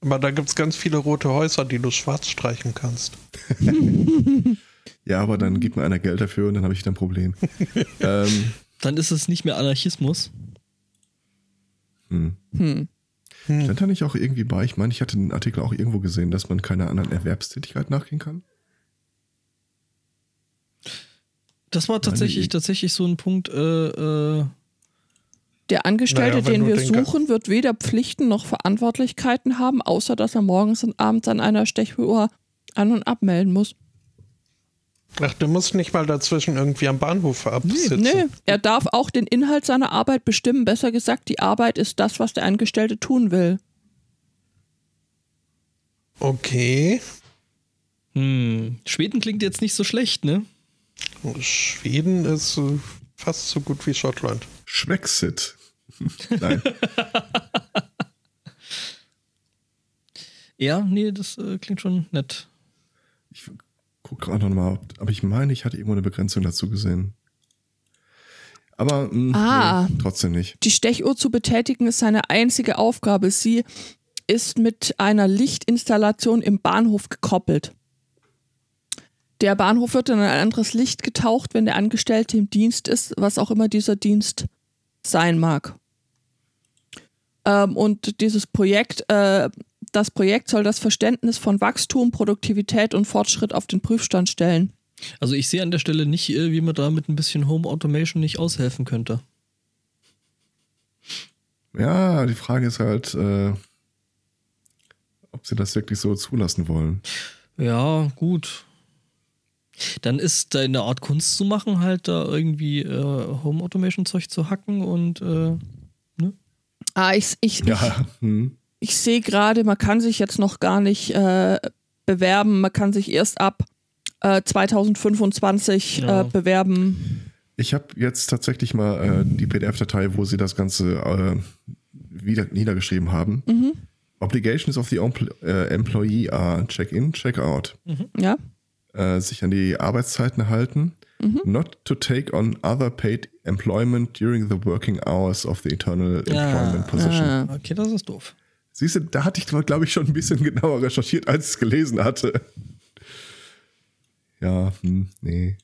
Aber da gibt es ganz viele rote Häuser, die du schwarz streichen kannst. Ja, aber dann gibt mir einer Geld dafür und dann habe ich wieder ein Problem. ähm, Dann ist es nicht mehr Anarchismus. hm. Hm. Stand da nicht auch irgendwie bei? Ich meine, ich hatte den Artikel auch irgendwo gesehen, dass man keiner anderen Erwerbstätigkeit nachgehen kann. Das war tatsächlich, ich- tatsächlich so ein Punkt, äh, äh, Der Angestellte, Naja, den wir den suchen, wird weder Pflichten noch Verantwortlichkeiten haben, außer dass er morgens und abends an einer Stechuhr an- und abmelden muss. Ach, du musst nicht mal dazwischen irgendwie am Bahnhof absitzen. Nee, er darf auch den Inhalt seiner Arbeit bestimmen. Besser gesagt, die Arbeit ist das, was der Angestellte tun will. Okay. hm, Schweden klingt jetzt nicht so schlecht, ne? Schweden ist äh, fast so gut wie Schottland. Schwexit. Nein. Ja, nee, das äh, klingt schon nett. Ich guck gerade noch mal, ob- aber ich meine, ich hatte irgendwo eine Begrenzung dazu gesehen. Aber mh, Ah. nee, trotzdem nicht. Die Stechuhr zu betätigen ist seine einzige Aufgabe. Sie ist mit einer Lichtinstallation im Bahnhof gekoppelt. Der Bahnhof wird in ein anderes Licht getaucht, wenn der Angestellte im Dienst ist, was auch immer dieser Dienst sein mag. Ähm, und dieses Projekt, äh, das Projekt soll das Verständnis von Wachstum, Produktivität und Fortschritt auf den Prüfstand stellen. Also ich sehe an der Stelle nicht, äh, wie man da mit ein bisschen Home Automation nicht aushelfen könnte. Ja, die Frage ist halt, äh, ob sie das wirklich so zulassen wollen. Ja, gut. Dann ist deine Art Kunst zu machen, halt da irgendwie äh, Home Automation Zeug zu hacken und äh, Ah, ich, ich, ich, Ja, hm. Ich sehe gerade, man kann sich jetzt noch gar nicht äh, bewerben. Man kann sich erst ab äh, 2025 Ja. äh, bewerben. Ich habe jetzt tatsächlich mal äh, die PDF-Datei, wo sie das Ganze äh, wieder niedergeschrieben haben. Obligations of the empl äh, employee are check-in, check-out. Ja. Äh, sich an die Arbeitszeiten halten. Not to take on other paid employment during the working hours of the internal employment position. Ah. Okay, das ist doof. Siehst du, da hatte ich, glaube ich, schon ein bisschen genauer recherchiert, als ich es gelesen hatte. Ja, hm, nee.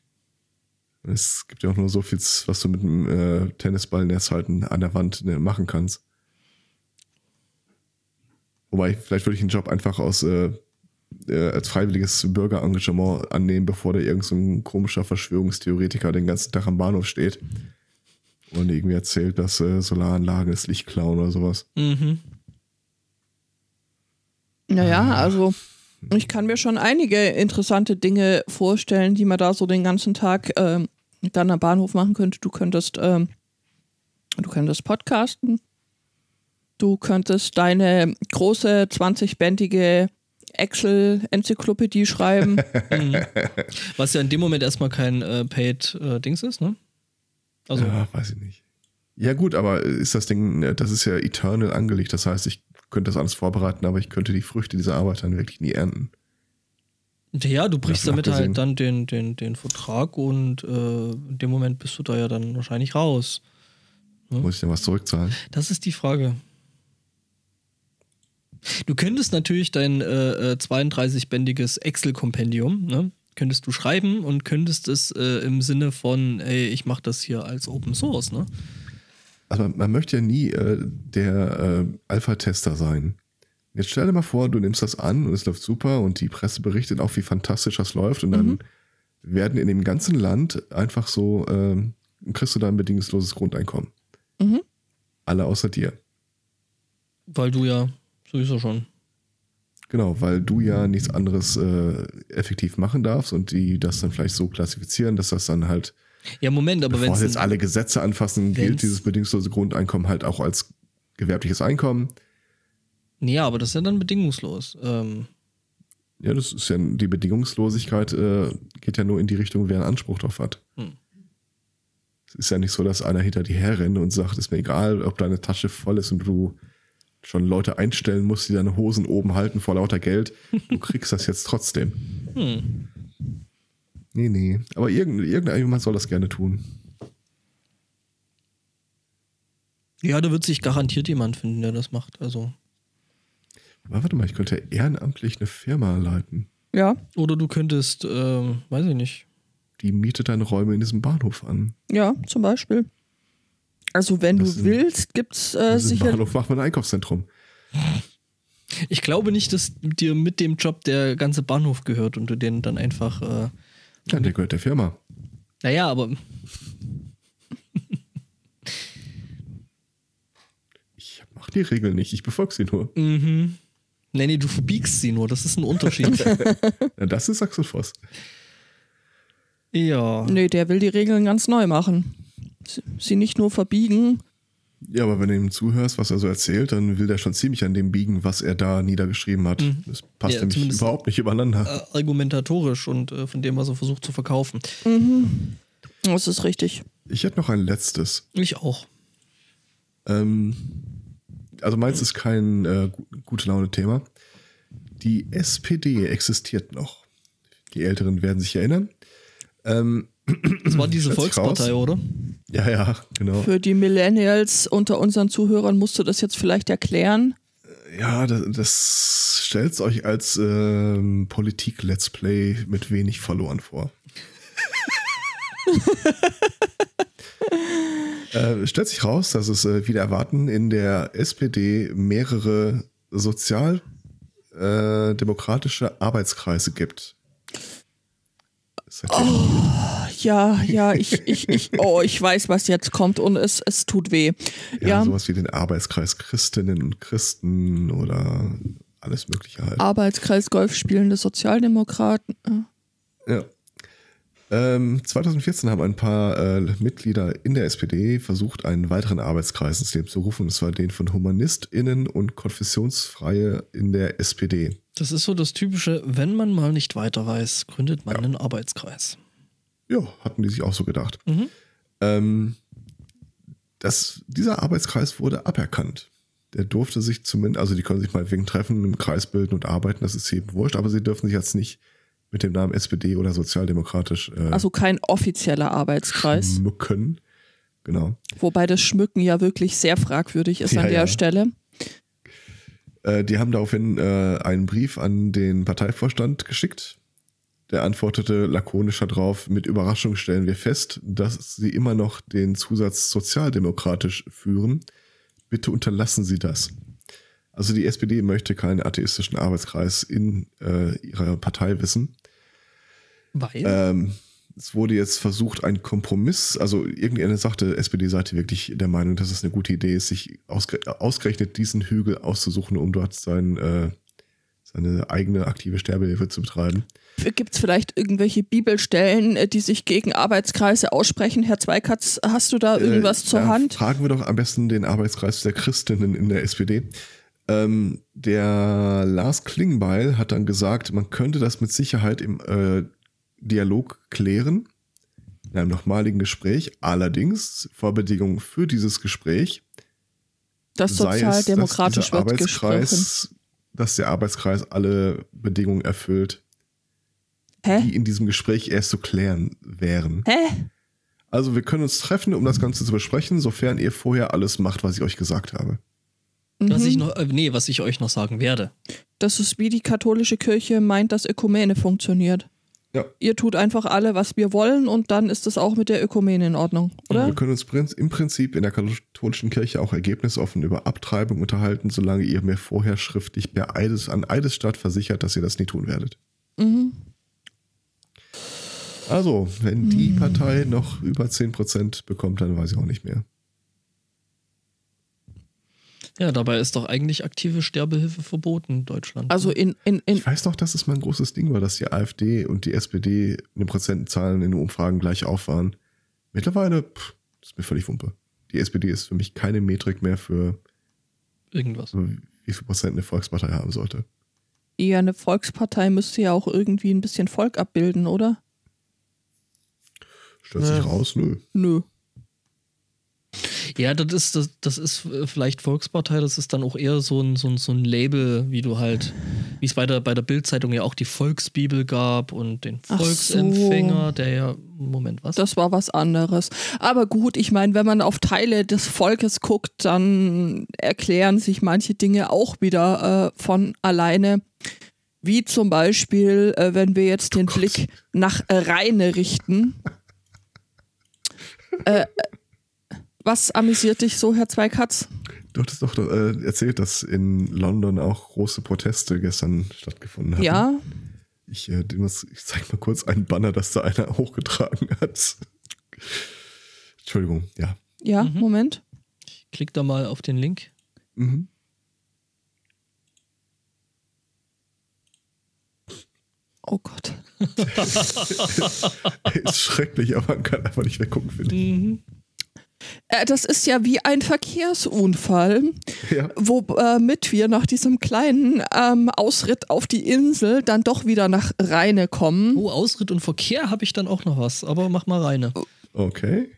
Es gibt ja auch nur so viel, was du mit einem äh, Tennisballnetz halten an der Wand ne, machen kannst. Wobei, vielleicht würde ich den Job einfach aus äh, äh, als freiwilliges Bürgerengagement annehmen, bevor da irgend so komischer Verschwörungstheoretiker den ganzen Tag am Bahnhof steht und irgendwie erzählt, dass äh, Solaranlagen das Licht klauen oder sowas. Mhm. Naja, also ich kann mir schon einige interessante Dinge vorstellen, die man da so den ganzen Tag ähm, dann am Bahnhof machen könnte. Du könntest, ähm, du könntest podcasten. Du könntest deine große 20-bändige Excel-Enzyklopädie schreiben. Was ja in dem Moment erstmal kein äh, Paid-Dings ist, ne? Also, Ja, weiß ich nicht. Ja, gut, aber ist das Ding, ne, das ist ja eternal angelegt. Das heißt, ich könnte das alles vorbereiten, aber ich könnte die Früchte dieser Arbeit dann wirklich nie ernten. ja, du brichst damit abgesehen. halt dann den, den, den Vertrag und äh, in dem Moment bist du da ja dann wahrscheinlich raus. Muss ich denn was zurückzahlen? Das ist die Frage. Du könntest natürlich dein äh, äh, 32-bändiges Excel-Kompendium, ne, könntest du schreiben und könntest es äh, im Sinne von, ey, ich mache das hier als Open Source, ne? Also man, man möchte ja nie äh, der äh, Alpha-Tester sein. Jetzt stell dir mal vor, du nimmst das an und es läuft super und die Presse berichtet auch, wie fantastisch das läuft und dann werden in dem ganzen Land einfach so, ähm, kriegst du da ein bedingungsloses Grundeinkommen. Mhm. Alle außer dir. Weil du ja sowieso schon. Genau, weil du ja nichts anderes äh, effektiv machen darfst und die das dann vielleicht so klassifizieren, dass das dann halt, Ja, Moment, aber wenn jetzt alle Gesetze anfassen, gilt dieses bedingungslose Grundeinkommen halt auch als gewerbliches Einkommen. Nee, aber das ist ja dann bedingungslos. Ähm, Ja, das ist ja die Bedingungslosigkeit äh, geht ja nur in die Richtung, wer einen Anspruch drauf hat. Hm. Es ist ja nicht so, dass einer hinter dir herrennt und sagt, ist mir egal, ob deine Tasche voll ist und du schon Leute einstellen musst, die deine Hosen oben halten vor lauter Geld. Du kriegst das jetzt trotzdem. hm. Nee, nee. Aber irgend, irgendjemand soll das gerne tun. Ja, da wird sich garantiert jemand finden, der das macht. Also. Aber warte mal, ich könnte ehrenamtlich eine Firma leiten. ja, Oder du könntest, ähm, weiß ich nicht. Die mietet deine Räume in diesem Bahnhof an. ja, zum Beispiel. Also wenn Das du ist- willst, gibt's äh, In diesem sicher. Bahnhof macht man ein Einkaufszentrum. Ich glaube nicht, dass dir mit dem Job der ganze Bahnhof gehört und du den dann einfach. Äh, Ja, der gehört der Firma. naja, aber Ich mach die Regeln nicht, ich befolge sie nur. Mhm. Nee, nee, du verbiegst sie nur. Das ist ein Unterschied. Ja, das ist Axel Voss. ja. Nee, der will die Regeln ganz neu machen. Sie- Sie nicht nur verbiegen. Ja, aber wenn du ihm zuhörst, was er so erzählt, dann will der schon ziemlich an dem biegen, was er da niedergeschrieben hat. Das passt Mhm. Ja, nämlich überhaupt nicht übereinander. Äh, argumentatorisch und äh, von dem, was er versucht zu verkaufen. Das ist richtig. Ich hätte noch ein letztes. Ich auch. Ähm, also meins ist kein äh, gu- gute Laune-Thema. Die SPD existiert noch. Die Älteren werden sich erinnern. Ähm, Das war diese Volkspartei, raus. oder? Ja, ja, genau. Für die Millennials unter unseren Zuhörern musst du das jetzt vielleicht erklären. Ja, das, das stellt euch als ähm, Politik-Let's Play mit wenig Followern vor. äh, stellt sich raus, dass es äh, wieder erwarten in der SPD mehrere sozialdemokratische Arbeitskreise gibt. Seitdem- Ja, ja, ich, ich, ich, oh, ich weiß, was jetzt kommt und es, es tut weh. ja, Ja, sowas wie den Arbeitskreis Christinnen und Christen oder alles Mögliche halt. Arbeitskreis Golf spielende Sozialdemokraten. äh, Ja. Ähm, 2014 haben ein paar äh, Mitglieder in der SPD versucht, einen weiteren Arbeitskreis ins Leben zu rufen, und zwar den von HumanistInnen und Konfessionsfreie in der SPD. Das ist so das typische, wenn man mal nicht weiter weiß, gründet man einen Arbeitskreis. Ja, hatten die sich auch so gedacht. Mhm. Ähm, das, dieser Arbeitskreis wurde aberkannt. der durfte sich zumindest, also die können sich mal wegen treffen, im Kreis bilden und arbeiten, das ist eben wurscht, aber sie dürfen sich jetzt nicht mit dem Namen SPD oder sozialdemokratisch äh, Also kein offizieller Arbeitskreis. schmücken. Genau. Wobei das Schmücken ja wirklich sehr fragwürdig ist Ja, an der ja. Stelle. Äh, die haben daraufhin äh, einen Brief an den Parteivorstand geschickt. Der antwortete lakonisch darauf, mit Überraschung stellen wir fest, dass sie immer noch den Zusatz sozialdemokratisch führen. Bitte unterlassen Sie das. Also die SPD möchte keinen atheistischen Arbeitskreis in äh, ihrer Partei wissen. Weil? Ähm, es wurde jetzt versucht, ein Kompromiss, also irgendeine sagte SPD-Seite wirklich der Meinung, dass es eine gute Idee ist, sich ausge ausgerechnet diesen Hügel auszusuchen, um dort sein, äh, seine eigene aktive Sterbehilfe zu betreiben. Gibt es vielleicht irgendwelche Bibelstellen, äh, die sich gegen Arbeitskreise aussprechen? Herr Zweikatz, hast du da irgendwas Äh, zur da Hand? Fragen wir doch am besten den Arbeitskreis der Christinnen in der SPD. Ähm, der Lars Klingbeil hat dann gesagt, man könnte das mit Sicherheit im äh, Dialog klären, in einem nochmaligen Gespräch. Allerdings, Vorbedingung für dieses Gespräch Das sei es, dass sozialdemokratisch wird gesprochen. Arbeitskreis, dass der Arbeitskreis alle Bedingungen erfüllt, die Hä? in diesem Gespräch erst zu klären wären. Hä? Also wir können uns treffen, um das Ganze zu besprechen, sofern ihr vorher alles macht, was ich euch gesagt habe. was Mhm. ich noch, äh, nee, was ich euch noch sagen werde. Das ist wie die katholische Kirche meint, dass Ökumene funktioniert. Ja. Ihr tut einfach alle, was wir wollen und dann ist das auch mit der Ökumene in Ordnung, oder? Wir können uns im Prinzip in der katholischen Kirche auch ergebnisoffen über Abtreibung unterhalten, solange ihr mir vorher schriftlich per Eides, an Eidesstadt versichert, dass ihr das nie tun werdet. Mhm. Also, wenn die Hm. Partei noch über 10% bekommt, dann weiß ich auch nicht mehr. Ja, dabei ist doch eigentlich aktive Sterbehilfe verboten in Deutschland. Also in, in, in Ich weiß noch, dass es mal ein großes Ding war, dass die AfD und die SPD in den Prozentzahlen in den Umfragen gleich auf waren. Mittlerweile pff, ist mir völlig Wumpe. Die SPD ist für mich keine Metrik mehr für irgendwas. wie viel Prozent eine Volkspartei haben sollte. ja, eine Volkspartei müsste ja auch irgendwie ein bisschen Volk abbilden, oder? Stellt sich Ja. raus, nö. Nö. Ja, das ist, das, das ist äh, vielleicht Volkspartei, das ist dann auch eher so ein, so ein, so ein Label, wie du halt, wie es bei der, bei der Bildzeitung ja auch die Volksbibel gab und den Ach so. Volksempfänger, der ja, Moment, was? Das war was anderes. Aber gut, ich meine, wenn man auf Teile des Volkes guckt, dann erklären sich manche Dinge auch wieder äh, von alleine. Wie zum Beispiel, äh, wenn wir jetzt den Gott. Blick nach äh, Rheine richten. Äh, was amüsiert dich so, Herr Zweikatz? Du hattest doch äh, erzählt, dass in London auch große Proteste gestern stattgefunden haben. Ja, Ich, äh, den muss, ich zeig mal kurz einen Banner, das da einer hochgetragen hat. Entschuldigung, ja. ja, Mhm. Moment. Klick da mal auf den Link. Mhm. Oh Gott. Ist schrecklich, aber man kann einfach nicht weggucken, finde ich. Mhm. Äh, das ist ja wie ein Verkehrsunfall. Ja. womit wir nach diesem kleinen ähm, Ausritt auf die Insel dann doch wieder nach Rheine kommen. Oh, Ausritt und Verkehr habe ich dann auch noch was, aber mach mal reine. Okay.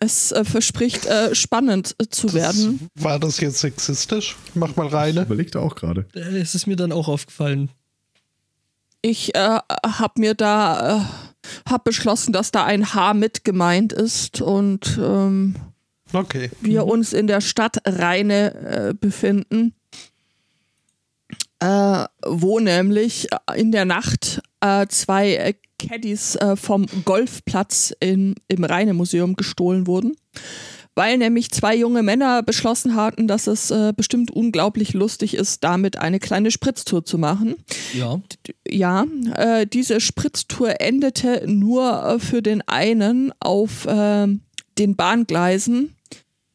Es äh, verspricht äh, spannend äh, zu werden. War das jetzt sexistisch? Mach mal Ich reine. überlegte auch gerade. Äh, Es ist mir dann auch aufgefallen. Ich äh, habe mir da, äh, habe beschlossen, dass da ein H mit gemeint ist und ähm, Okay. wir uns in der Stadt Rheine äh, befinden, äh, wo nämlich in der Nacht äh, zwei äh, Caddies äh, vom Golfplatz in, im Rheine-Museum gestohlen wurden, weil nämlich zwei junge Männer beschlossen hatten, dass es äh, bestimmt unglaublich lustig ist, damit eine kleine Spritztour zu machen. Ja. Ja, äh, diese Spritztour endete nur äh, für den einen auf äh, den Bahngleisen,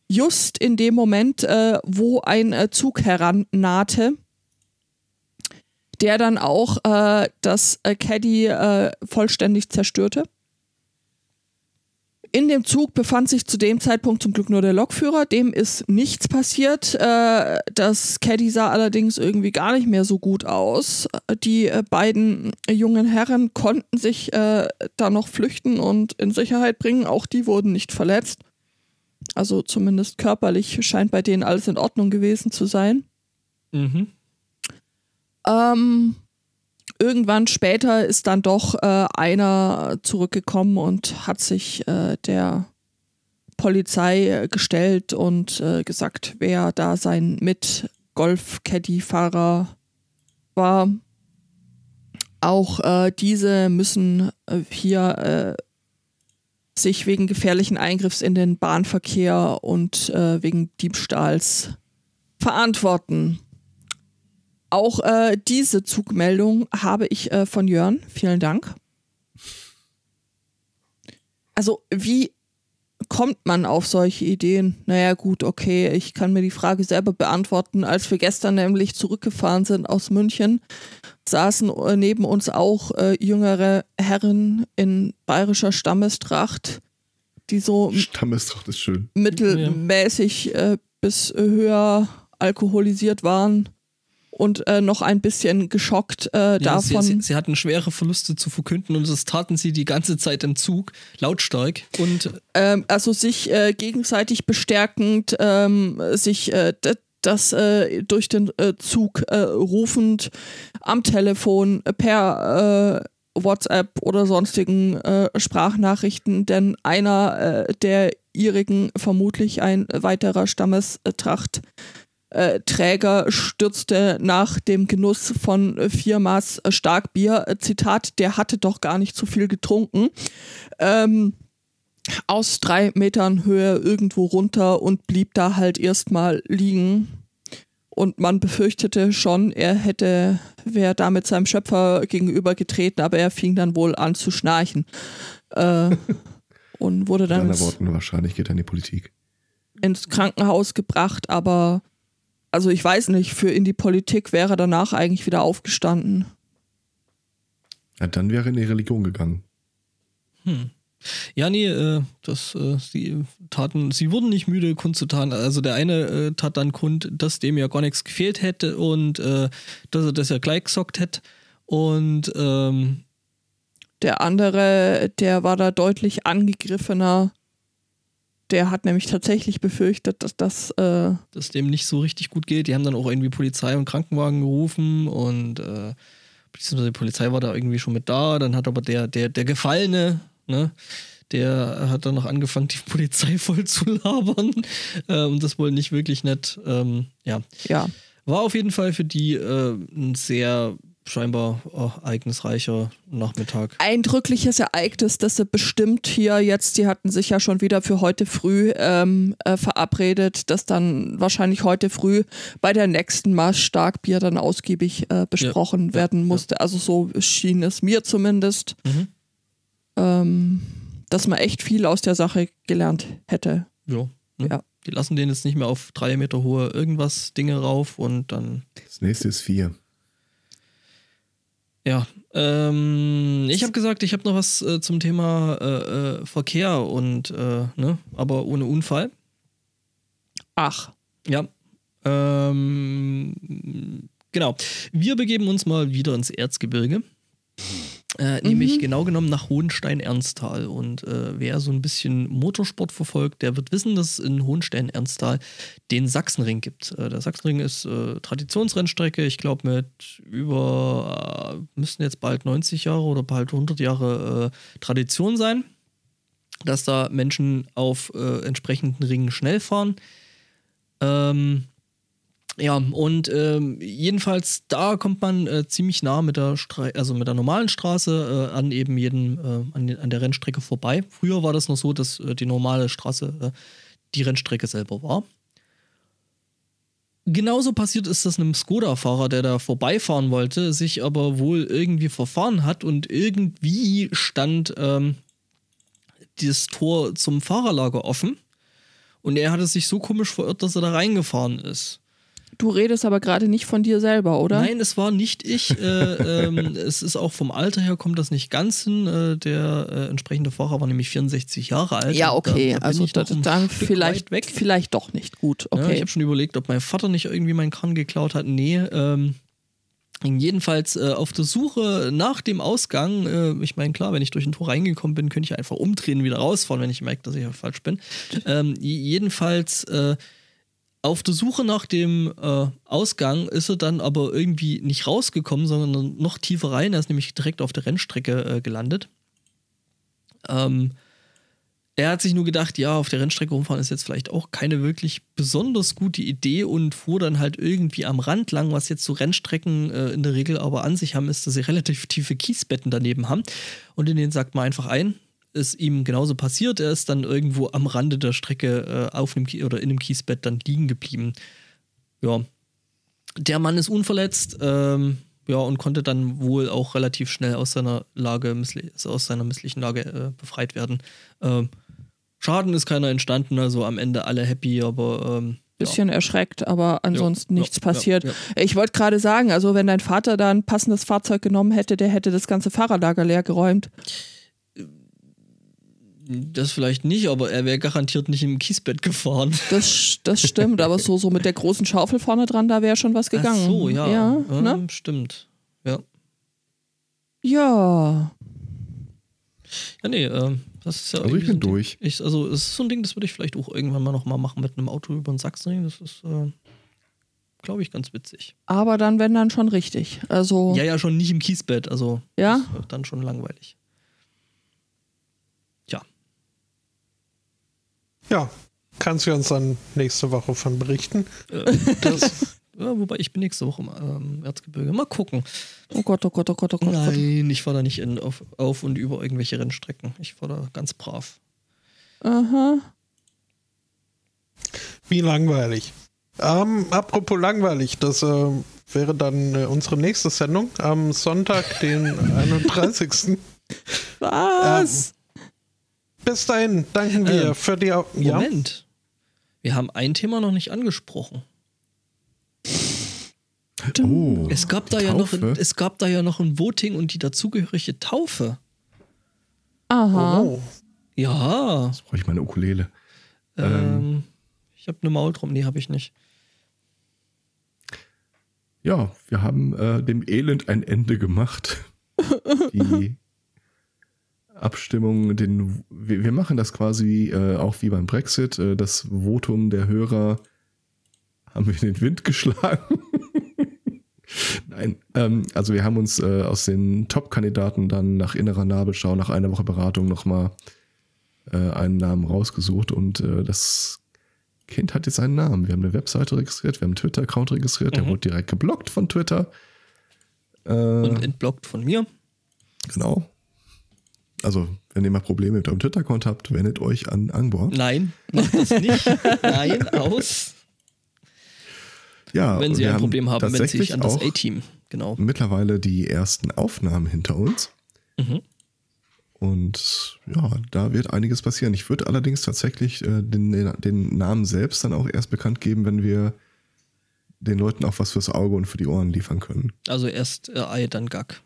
just in dem Moment, äh, wo ein äh, Zug herannahte, der dann auch äh, das äh, Caddy äh, vollständig zerstörte. In dem Zug befand sich zu dem Zeitpunkt zum Glück nur der Lokführer. Dem ist nichts passiert. Äh, das Caddy sah allerdings irgendwie gar nicht mehr so gut aus. Die äh, beiden jungen Herren konnten sich äh, da noch flüchten und in Sicherheit bringen. Auch die wurden nicht verletzt. Also zumindest körperlich scheint bei denen alles in Ordnung gewesen zu sein. Mhm. Ähm, irgendwann später ist dann doch äh, einer zurückgekommen und hat sich äh, der Polizei äh, gestellt und äh, gesagt, wer da sein Mit-Golf-Caddy-Fahrer war. Auch äh, diese müssen äh, hier sich wegen gefährlichen Eingriffs in den Bahnverkehr und wegen Diebstahls verantworten. Auch äh, diese Zugmeldung habe ich äh, von Jörn. Vielen Dank. Also, wie kommt man auf solche Ideen? Naja, gut, okay, ich kann mir die Frage selber beantworten. Als wir gestern nämlich zurückgefahren sind aus München, saßen äh, neben uns auch äh, jüngere Herren in bayerischer Stammestracht, die so Stammestracht ist schön. mittelmäßig äh, bis höher alkoholisiert waren und äh, noch ein bisschen geschockt äh, ja, davon. Sie, sie, sie, hatten schwere Verluste zu verkünden und das taten sie die ganze Zeit im Zug, lautstark. Und ähm, also sich äh, gegenseitig bestärkend, ähm, sich äh, das äh, durch den äh, Zug rufend am Telefon per WhatsApp oder sonstigen Sprachnachrichten, denn einer der ihrigen, vermutlich ein weiterer Stammestracht, äh, Träger stürzte nach dem Genuss von vier Maß Starkbier, äh, Zitat, der hatte doch gar nicht zu viel getrunken, ähm, aus drei Metern Höhe irgendwo runter und blieb da halt erstmal liegen. Und man befürchtete schon, er hätte, wäre da mit seinem Schöpfer gegenüber getreten, aber er fing dann wohl an zu schnarchen. Äh, und wurde dann. In Worten, wahrscheinlich geht er in die Politik. Ins Krankenhaus gebracht, aber also ich weiß nicht, für in die Politik wäre danach eigentlich wieder aufgestanden. Ja, dann wäre in die Religion gegangen. Hm. Ja, nee, äh, das, äh, sie taten, sie wurden nicht müde, kundzutaten. Also der eine äh, tat dann kund, dass dem ja gar nichts gefehlt hätte und äh, dass er das ja gleich gesockt hätte. Und ähm, der andere, der war da deutlich angegriffener der hat nämlich tatsächlich befürchtet, dass das. Äh dass dem nicht so richtig gut geht. Die haben dann auch irgendwie Polizei und Krankenwagen gerufen und äh, die Polizei war da irgendwie schon mit da. Dann hat aber der, der, der Gefallene, ne, der hat dann noch angefangen, die Polizei voll zu labern. Äh, und das wohl nicht wirklich nett. Ähm, ja. ja. War auf jeden Fall für die äh, ein sehr scheinbar oh, ereignisreicher Nachmittag. Eindrückliches Ereignis, das sie bestimmt hier jetzt, die hatten sich ja schon wieder für heute früh ähm, äh, verabredet, dass dann wahrscheinlich heute früh bei der nächsten Maß Starkbier dann ausgiebig äh, besprochen ja, werden ja, musste. Ja. Also so schien es mir zumindest, mhm. ähm, dass man echt viel aus der Sache gelernt hätte. Ja. Ne? ja. Die lassen den jetzt nicht mehr auf drei Meter hohe irgendwas Dinge rauf und dann. Das nächste ist vier. Ja, ähm, ich habe gesagt, ich habe noch was äh, zum Thema äh, äh, Verkehr und, äh, ne, aber ohne Unfall. Ach. Ja. Ähm, genau. Wir begeben uns mal wieder ins Erzgebirge. Äh, mhm. Nämlich genau genommen nach Hohenstein-Ernsthal. Und äh, wer so ein bisschen Motorsport verfolgt, der wird wissen, dass es in Hohenstein-Ernsthal den Sachsenring gibt. Äh, der Sachsenring ist äh, Traditionsrennstrecke, ich glaube mit über, äh, müssten jetzt bald 90 Jahre oder bald 100 Jahre äh, Tradition sein, dass da Menschen auf entsprechenden Ringen schnell fahren. Ähm, ja, und ähm, jedenfalls da kommt man äh, ziemlich nah mit der Stra also mit der normalen Straße äh, an eben jedem äh, an, an, der Rennstrecke vorbei. Früher war das noch so, dass äh, die normale Straße äh, die Rennstrecke selber war. Genauso passiert ist das einem Skoda-Fahrer, der da vorbeifahren wollte, sich aber wohl irgendwie verfahren hat und irgendwie stand ähm, das Tor zum Fahrerlager offen. Und er hatte sich so komisch verirrt, dass er da reingefahren ist. Du redest aber gerade nicht von dir selber, oder? Nein, es war nicht ich. äh, ähm, es ist auch vom Alter her kommt das nicht ganz hin. Äh, der äh, entsprechende Fahrer war nämlich 64 Jahre alt. Ja, okay. Da, da also da, dann vielleicht, weg. vielleicht doch nicht gut. Okay. Ja, ich habe schon überlegt, ob mein Vater nicht irgendwie meinen Kran geklaut hat. Nee, ähm, Jedenfalls äh, auf der Suche nach dem Ausgang, äh, ich meine, klar, wenn ich durch ein Tor reingekommen bin, könnte ich einfach umdrehen und wieder rausfahren, wenn ich merke, dass ich falsch bin. Ähm, jedenfalls äh, auf der Suche nach dem äh, Ausgang ist er dann aber irgendwie nicht rausgekommen, sondern noch tiefer rein. Er ist nämlich direkt auf der Rennstrecke äh, gelandet. Ähm, er hat sich nur gedacht, ja, auf der Rennstrecke rumfahren ist jetzt vielleicht auch keine wirklich besonders gute Idee und fuhr dann halt irgendwie am Rand lang, was jetzt so Rennstrecken äh, in der Regel aber an sich haben, ist, dass sie relativ tiefe Kiesbetten daneben haben. Und in denen sagt man einfach ein, ist ihm genauso passiert. Er ist dann irgendwo am Rande der Strecke äh, auf einem oder in einem Kiesbett dann liegen geblieben. Ja. Der Mann ist unverletzt, ähm, ja, und konnte dann wohl auch relativ schnell aus seiner Lage, aus seiner misslichen Lage äh, befreit werden. Ähm, Schaden ist keiner entstanden, also am Ende alle happy, aber. Ähm, Bisschen ja. erschreckt, aber ansonsten ja, nichts ja, passiert. Ich wollte gerade sagen, also wenn dein Vater da ein passendes Fahrzeug genommen hätte, der hätte das ganze Fahrerlager leer geräumt. Das vielleicht nicht, aber er wäre garantiert nicht im Kiesbett gefahren. Das, das stimmt, aber so, so mit der großen Schaufel vorne dran, da wäre schon was gegangen. Ach so, ja. Ja, ne? stimmt. Ja. Ja. Ja, nee, äh, das ist ja also ich bin so durch. Ich, also es ist so ein Ding, das würde ich vielleicht auch irgendwann mal nochmal machen mit einem Auto über den Sachsenring. Das ist, äh, glaube ich, ganz witzig. Aber dann, wenn dann schon richtig. Also ja, ja, schon nicht im Kiesbett. Also ja? dann schon langweilig. Tja. Ja, kannst du uns dann nächste Woche von berichten? Äh, das ja, wobei ich bin nächste Woche im ähm, Erzgebirge. Mal gucken. Oh Gott, oh Gott, oh Gott, oh Gott. Nein, ich fahre da nicht in, auf, auf und über irgendwelche Rennstrecken. Ich fahre da ganz brav. Aha. Wie langweilig. Ähm, apropos langweilig, das äh, wäre dann äh, unsere nächste Sendung am Sonntag, den 31. Was? Ähm, bis dahin danken wir ähm, für die. Au Moment. Wir haben ein Thema noch nicht angesprochen. Oh, es gab da ja noch ein, es gab da ja noch ein Voting und die dazugehörige Taufe. Aha. Oh. Ja. Jetzt brauche ich meine Ukulele. Ähm, ähm, ich habe eine Maultrommel, nee, habe ich nicht. Ja, wir haben äh, dem Elend ein Ende gemacht. die Abstimmung, den, wir, wir machen das quasi äh, auch wie beim Brexit. Äh, das Votum der Hörer haben wir in den Wind geschlagen. Nein, ähm, also wir haben uns äh, aus den Top-Kandidaten dann nach innerer Nabelschau, nach einer Woche Beratung nochmal äh, einen Namen rausgesucht und äh, das Kind hat jetzt einen Namen. Wir haben eine Webseite registriert, wir haben einen Twitter-Account registriert, mhm. der wurde direkt geblockt von Twitter. Äh, und entblockt von mir. Genau. Also, wenn ihr mal Probleme mit eurem Twitter-Account habt, wendet euch an Angbor. Nein, macht das nicht. Nein, aus. Ja, wenn Sie ein Problem haben, wenden Sie sich an das A-Team. Genau. Mittlerweile die ersten Aufnahmen hinter uns. Mhm. Und ja, da wird einiges passieren. Ich würde allerdings tatsächlich äh, den, den, Namen selbst dann auch erst bekannt geben, wenn wir den Leuten auch was fürs Auge und für die Ohren liefern können. Also erst äh, Ei, dann Gag.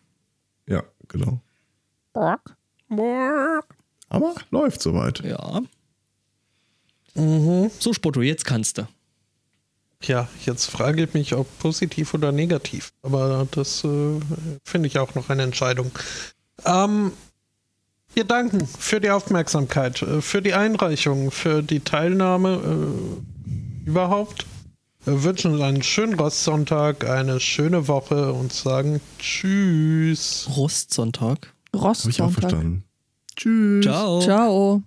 Ja, genau. Borg. Aber läuft soweit. Ja. Mhm. So, Spotto, jetzt kannst du. Ja, jetzt frage ich mich, ob positiv oder negativ. Aber das äh, finde ich auch noch eine Entscheidung. Ähm, wir danken für die Aufmerksamkeit, äh, für die Einreichung, für die Teilnahme äh, überhaupt. Wir wünschen uns einen schönen Rostsonntag, eine schöne Woche und sagen Tschüss. Rostsonntag? Rostsonntag. Hab ich auch verstanden. Tschüss. Ciao. Ciao.